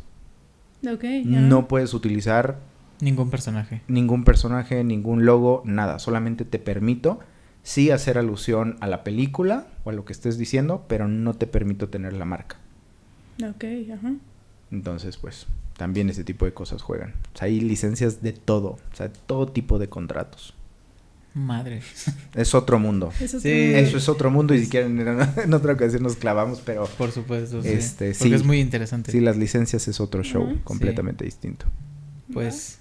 No puedes utilizar
Ningún personaje.
ningún personaje, ningún logo, nada. Solamente te permito sí hacer alusión a la película o a lo que estés diciendo, pero no te permito tener la marca.
Ok, ajá.
Entonces, pues, también ese tipo de cosas juegan. O sea, hay licencias de todo, o sea, todo tipo de contratos.
Madre.
Es otro mundo.
Eso
Sí.
Eso es otro mundo y si quieren en, en otra ocasión nos clavamos, pero
Por supuesto, sí.
Este,
Porque
sí.
es muy interesante.
sí, las licencias es otro show completamente distinto.
Pues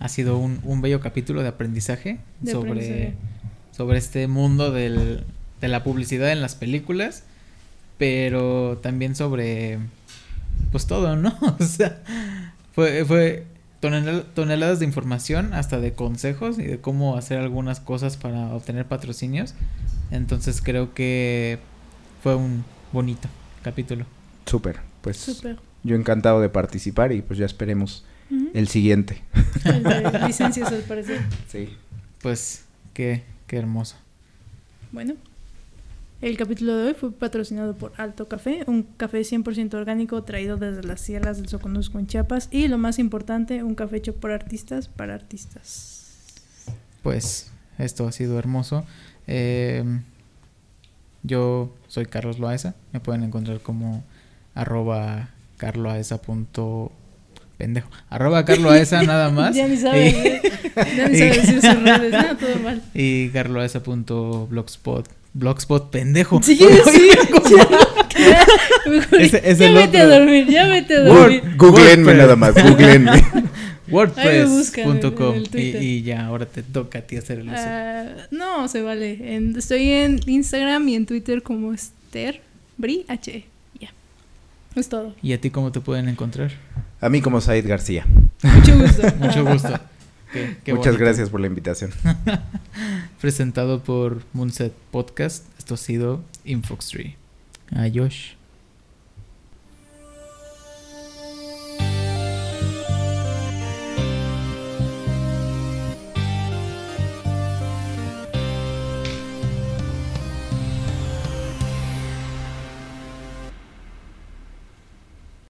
ha sido un, un bello capítulo de aprendizaje
De
sobre,
aprendizaje.
sobre este mundo del, de la publicidad en las películas, pero también sobre pues todo, ¿no? O sea, fue, fue tonel- toneladas de información, hasta de consejos y de cómo hacer algunas cosas para obtener patrocinios. Entonces creo que fue un bonito capítulo.
Súper. Pues
Súper.
yo encantado de participar y pues ya esperemos el siguiente.
El de licencias al parecer.
Sí.
Pues qué, qué hermoso.
Bueno, el capítulo de hoy fue patrocinado por Alto Café, un café 100% orgánico traído desde las sierras del Soconusco en Chiapas y lo más importante, un café hecho por artistas para artistas.
Pues esto ha sido hermoso. Eh, yo soy Carlos Loaesa. Me pueden encontrar como arroba pendejo. Arroba carloaesa nada más.
ya ni sabe,
Y-
ya ni sabe decir sus redes, no, todo mal.
Y carloaesa.blogspot. Blogspot pendejo.
Sí, sí,
es
ya
el
vete a
otro.
dormir, ya vete a
Word.
dormir.
Googleenme
WordPress.
nada más, googleenme.
WordPress.com. Y, y ya, ahora te toca a ti hacer el uso.
Ah, no, se vale. En- estoy en Instagram y en Twitter como Esther Bri H. Ya. Es todo.
¿Y a ti cómo te pueden encontrar?
A mí como Said García.
Mucho gusto.
Mucho gusto. Qué- qué
Muchas
bonito.
gracias por la invitación.
Presentado por Moonset Podcast. Esto ha sido Infoxtree. Adiós.